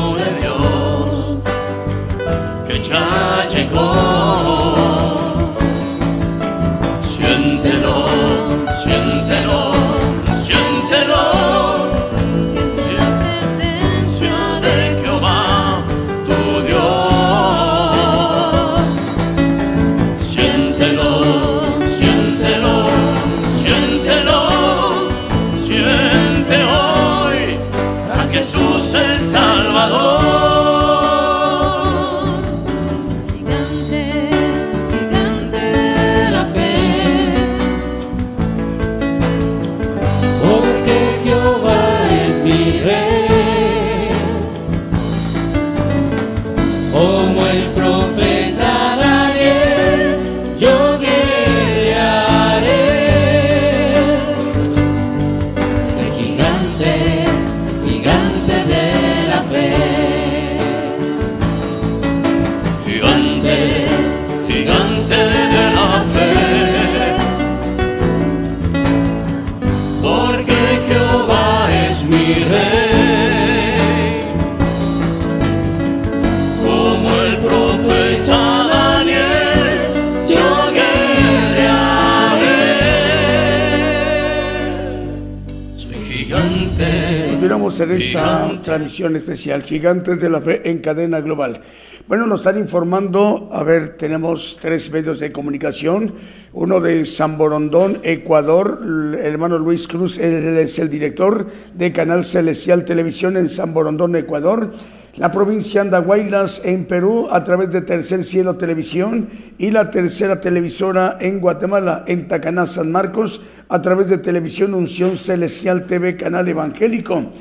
en esa transmisión especial, Gigantes de la Fe en cadena global. Bueno, nos están informando, a ver, tenemos tres medios de comunicación, uno de San Borondón, Ecuador, el hermano Luis Cruz, él es el director de Canal Celestial Televisión en San Borondón, Ecuador, la provincia de Andahuaylas en Perú a través de Tercer Cielo Televisión y la tercera televisora en Guatemala, en Tacaná, San Marcos, a través de Televisión Unción Celestial TV, Canal Evangélico.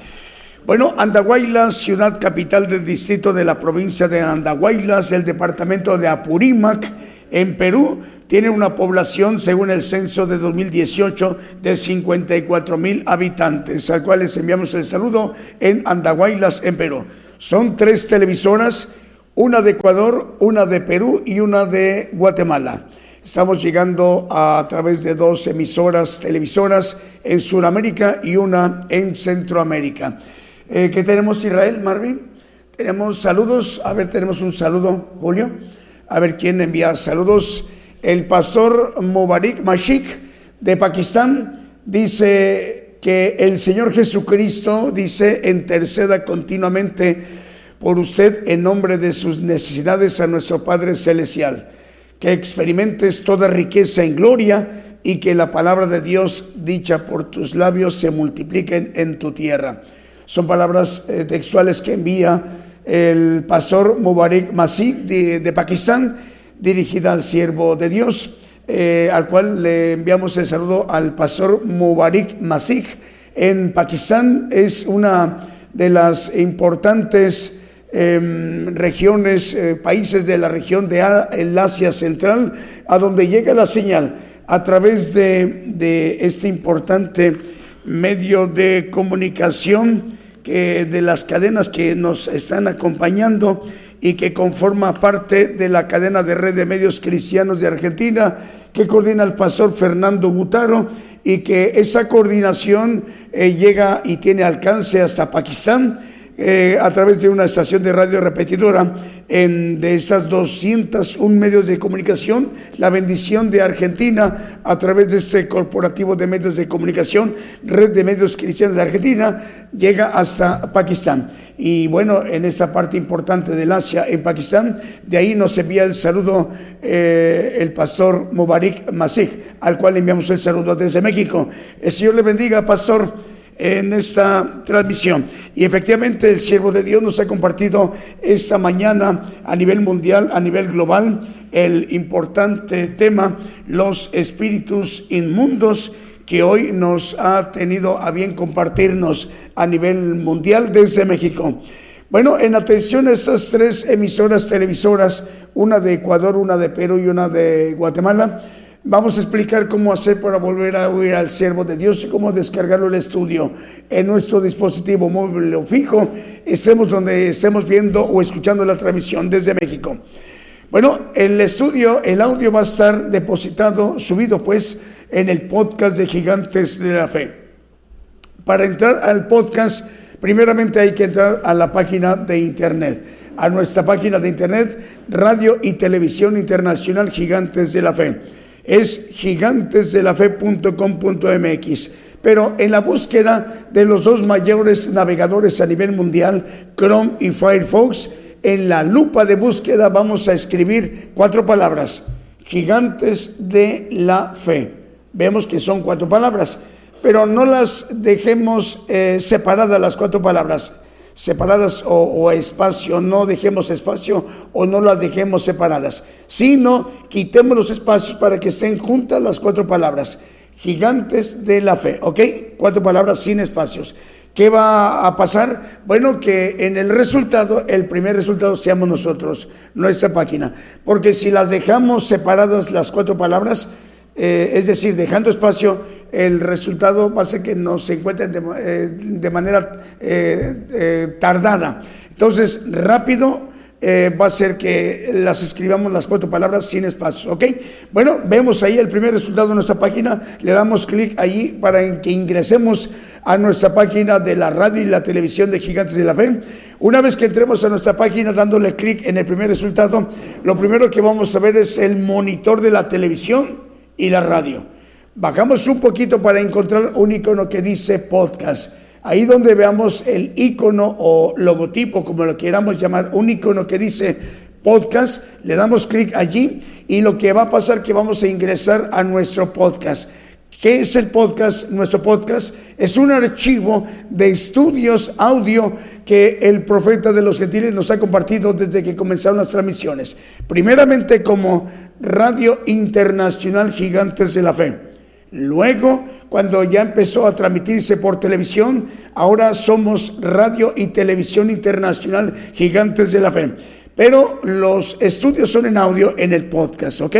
Bueno, Andahuaylas, ciudad capital del distrito de la provincia de Andahuaylas, el departamento de Apurímac, en Perú, tiene una población, según el censo de 2018, de 54 mil habitantes, al cual les enviamos el saludo en Andahuaylas, en Perú. Son tres televisoras, una de Ecuador, una de Perú y una de Guatemala. Estamos llegando a, través de dos emisoras televisoras en Sudamérica y una en Centroamérica. Eh, ¿Qué tenemos, Israel, Marvin? Tenemos saludos. A ver, tenemos un saludo, Julio. A ver quién envía saludos. El pastor Mubarak Mashik de Pakistán dice que el Señor Jesucristo, dice, interceda continuamente por usted en nombre de sus necesidades a nuestro Padre Celestial. Que experimentes toda riqueza en gloria y que la palabra de Dios dicha por tus labios se multipliquen en tu tierra. Son palabras eh, textuales que envía el pastor Mubarak Masih de, Pakistán, dirigida al siervo de Dios, eh, al cual le enviamos el saludo al pastor Mubarak Masih en Pakistán. Es una de las importantes eh, regiones, eh, países de la región de Asia Central, a donde llega la señal a través de, de este importante medio de comunicación que de las cadenas que nos están acompañando y que conforma parte de la cadena de red de medios cristianos de Argentina que coordina el pastor Fernando Butaro y que esa coordinación eh, llega y tiene alcance hasta Pakistán eh, a través de una estación de radio repetidora en, de estas 201 medios de comunicación, la bendición de Argentina a través de este corporativo de medios de comunicación, red de medios cristianos de Argentina, llega hasta Pakistán. Y bueno, en esta parte importante del Asia, en Pakistán, de ahí nos envía el saludo eh, el pastor Mubarak Masih, al cual enviamos el saludo desde México. El Señor le bendiga, pastor en esta transmisión. Y efectivamente el siervo de Dios nos ha compartido esta mañana a nivel mundial, a nivel global, el importante tema, los espíritus inmundos que hoy nos ha tenido a bien compartirnos a nivel mundial desde México. Bueno, en atención a estas tres emisoras televisoras, una de Ecuador, una de Perú y una de Guatemala, Vamos a explicar cómo hacer para volver a oír al siervo de Dios y cómo descargarlo el estudio en nuestro dispositivo móvil o fijo, estemos donde estemos viendo o escuchando la transmisión desde México. Bueno, el estudio, el audio va a estar depositado, subido pues en el podcast de Gigantes de la Fe. Para entrar al podcast, primeramente hay que entrar a la página de internet, a nuestra página de internet, Radio y Televisión Internacional Gigantes de la Fe es gigantesdelafe.com.mx. Pero en la búsqueda de los dos mayores navegadores a nivel mundial, Chrome y Firefox, en la lupa de búsqueda vamos a escribir cuatro palabras, gigantes de la fe. Vemos que son cuatro palabras, pero no las dejemos eh, separadas las cuatro palabras separadas o, espacio, no dejemos espacio o no las dejemos separadas, sino quitemos los espacios para que estén juntas las cuatro palabras, gigantes de la fe, ¿ok? Cuatro palabras sin espacios. ¿Qué va a pasar? Bueno, que en el resultado, el primer resultado seamos nosotros, nuestra página. Porque si las dejamos separadas las cuatro palabras, eh, es decir, dejando espacio, el resultado va a ser que no se encuentren de, eh, manera eh, tardada. Entonces, rápido va a ser que las escribamos las cuatro palabras sin espacios, ¿ok? Bueno, vemos ahí el primer resultado de nuestra página, le damos clic ahí para que ingresemos a nuestra página de la radio y la televisión de Gigantes de la Fe. Una vez que entremos a nuestra página dándole clic en el primer resultado, lo primero que vamos a ver es el monitor de la televisión y la radio. Bajamos un poquito para encontrar un icono que dice podcast. Ahí donde veamos el icono o logotipo, como lo queramos llamar, un icono que dice podcast, le damos clic allí y lo que va a pasar que vamos a ingresar a nuestro podcast. ¿Qué es el podcast? Nuestro podcast es un archivo de estudios audio que el profeta de los gentiles nos ha compartido desde que comenzaron las transmisiones. Primeramente como Radio Internacional Gigantes de la Fe. Luego, cuando ya empezó a transmitirse por televisión, ahora somos Radio y Televisión Internacional Gigantes de la Fe. Pero los estudios son en audio en el podcast, ¿ok?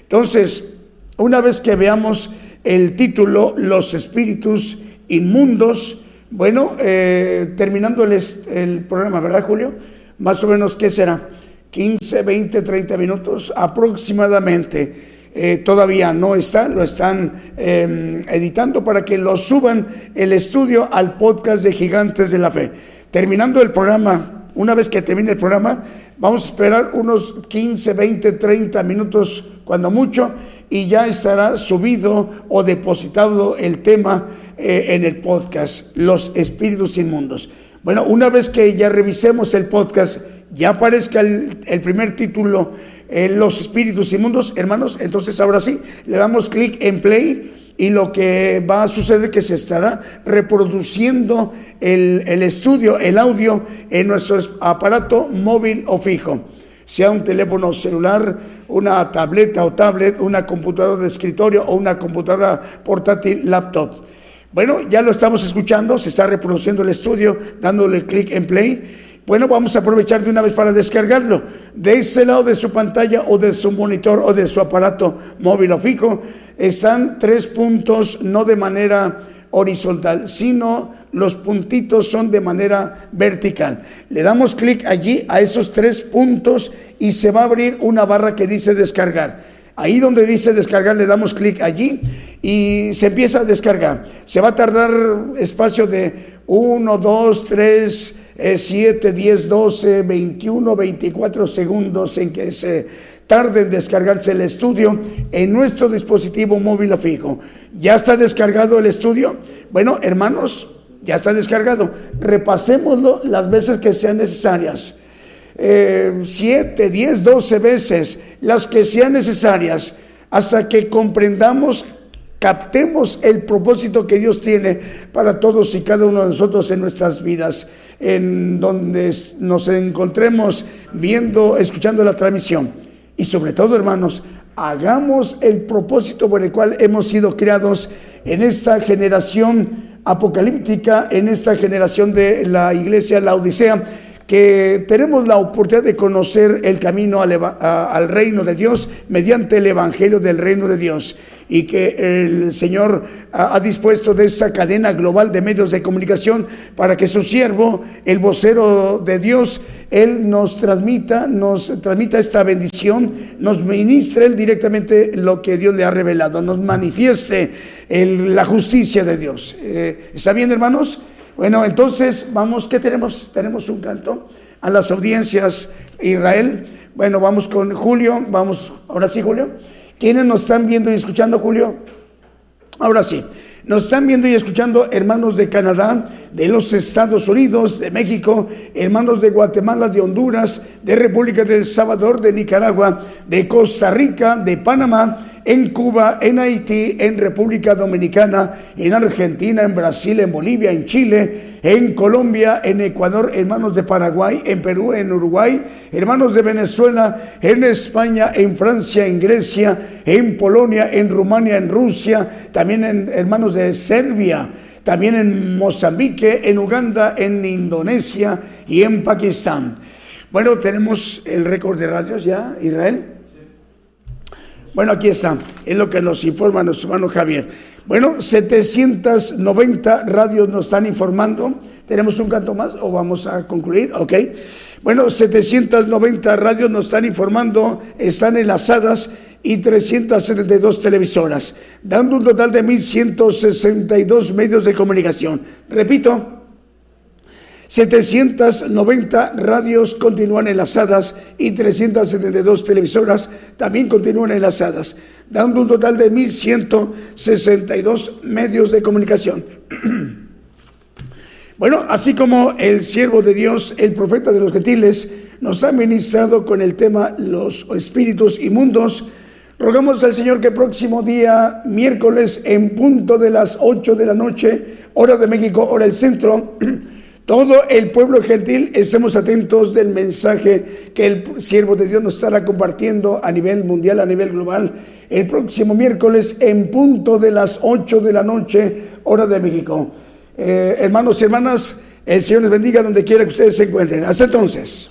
Entonces, una vez que veamos el título Los espíritus inmundos. Bueno, eh, terminando el, el, programa, ¿verdad, Julio? Más o menos, ¿qué será? 15, 20, 30 minutos aproximadamente. Eh, todavía no está, lo están em, editando para que lo suban el estudio al podcast de Gigantes de la Fe. Terminando el programa, una vez que termine el programa, vamos a esperar unos 15, 20, 30 minutos, cuando mucho, y ya estará subido o depositado el tema eh, en el podcast, Los Espíritus Inmundos. Bueno, una vez que ya revisemos el podcast, ya aparezca el, primer título, eh, Los Espíritus Inmundos, hermanos, entonces ahora sí, le damos clic en play y lo que va a suceder es que se estará reproduciendo el, el estudio, el audio en nuestro aparato móvil o fijo sea un teléfono celular, una tableta o tablet, una computadora de escritorio o una computadora portátil, laptop. Bueno, ya lo estamos escuchando, se está reproduciendo el estudio, dándole clic en play. Bueno, vamos a aprovechar de una vez para descargarlo. De ese lado de su pantalla o de su monitor o de su aparato móvil o fijo están tres puntos, no de manera horizontal, sino los puntitos son de manera vertical. Le damos clic allí a esos tres puntos y se va a abrir una barra que dice descargar. Ahí donde dice descargar le damos clic allí y se empieza a descargar. Se va a tardar espacio de 1, 2, 3, 7, 10, 12, 21, 24 segundos en que se tarde en descargarse el estudio en nuestro dispositivo móvil o fijo. ¿Ya está descargado el estudio? Bueno, hermanos, ya está descargado. Repasémoslo las veces que sean necesarias. Eh, siete, diez, doce veces, las que sean necesarias, hasta que comprendamos, captemos el propósito que Dios tiene para todos y cada uno de nosotros en nuestras vidas, en donde nos encontremos viendo, escuchando la transmisión. Y sobre todo, hermanos, hagamos el propósito por el cual hemos sido creados en esta generación apocalíptica, en esta generación de la iglesia, la Odisea, que tenemos la oportunidad de conocer el camino al, reino de Dios mediante el Evangelio del reino de Dios y que el Señor ha, dispuesto de esa cadena global de medios de comunicación para que su siervo, el vocero de Dios, Él nos transmita, nos transmita esta bendición, nos ministre Él directamente lo que Dios le ha revelado, nos manifieste la justicia de Dios. Eh, ¿Está bien, hermanos? Bueno, entonces vamos, ¿qué tenemos? Tenemos un canto a las audiencias Israel. Bueno, vamos con Julio, vamos, ahora sí, Julio. ¿Quiénes nos están viendo y escuchando, Julio? Ahora sí. Nos están viendo y escuchando hermanos de Canadá, de los Estados Unidos, de México, hermanos de Guatemala, de Honduras, de República del Salvador, de Nicaragua, de Costa Rica, de Panamá, en Cuba, en Haití, en República Dominicana, en Argentina, en Brasil, en Bolivia, en Chile, en Colombia, en Ecuador, hermanos de Paraguay, en Perú, en Uruguay, hermanos de Venezuela, en España, en Francia, en Grecia, en Polonia, en Rumania, en Rusia, también en hermanos de Serbia, también en Mozambique, en Uganda, en Indonesia y en Pakistán. Bueno, tenemos el récord de radios ya, Israel. Bueno, aquí está, es lo que nos informa nuestro hermano Javier. Bueno, 790 radios nos están informando. ¿Tenemos un canto más o vamos a concluir? Ok. Bueno, 790 radios nos están informando, están enlazadas y 372 televisoras, dando un total de 1.162 medios de comunicación. Repito, 790 radios continúan enlazadas y 372 televisoras también continúan enlazadas, dando un total de 1.162 medios de comunicación. Bueno, así como el siervo de Dios, el profeta de los gentiles, nos ha ministrado con el tema los espíritus inmundos, rogamos al Señor que próximo día, miércoles, en punto de las 8 de la noche, hora de México, hora del centro, todo el pueblo gentil estemos atentos del mensaje que el siervo de Dios nos estará compartiendo a nivel mundial, a nivel global, el próximo miércoles en punto de las 8 de la noche, hora de México. Eh, hermanos y hermanas, el Señor les bendiga donde quiera que ustedes se encuentren. Hasta entonces.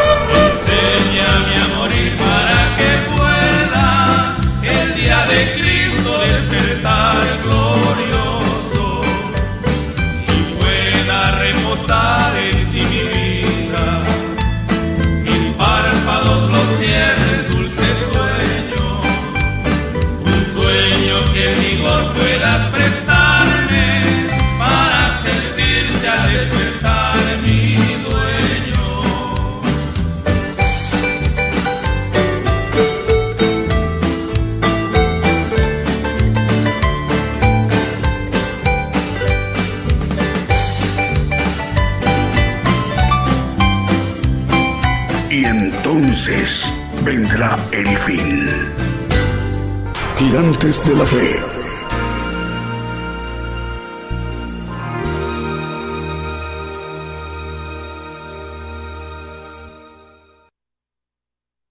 De la Fe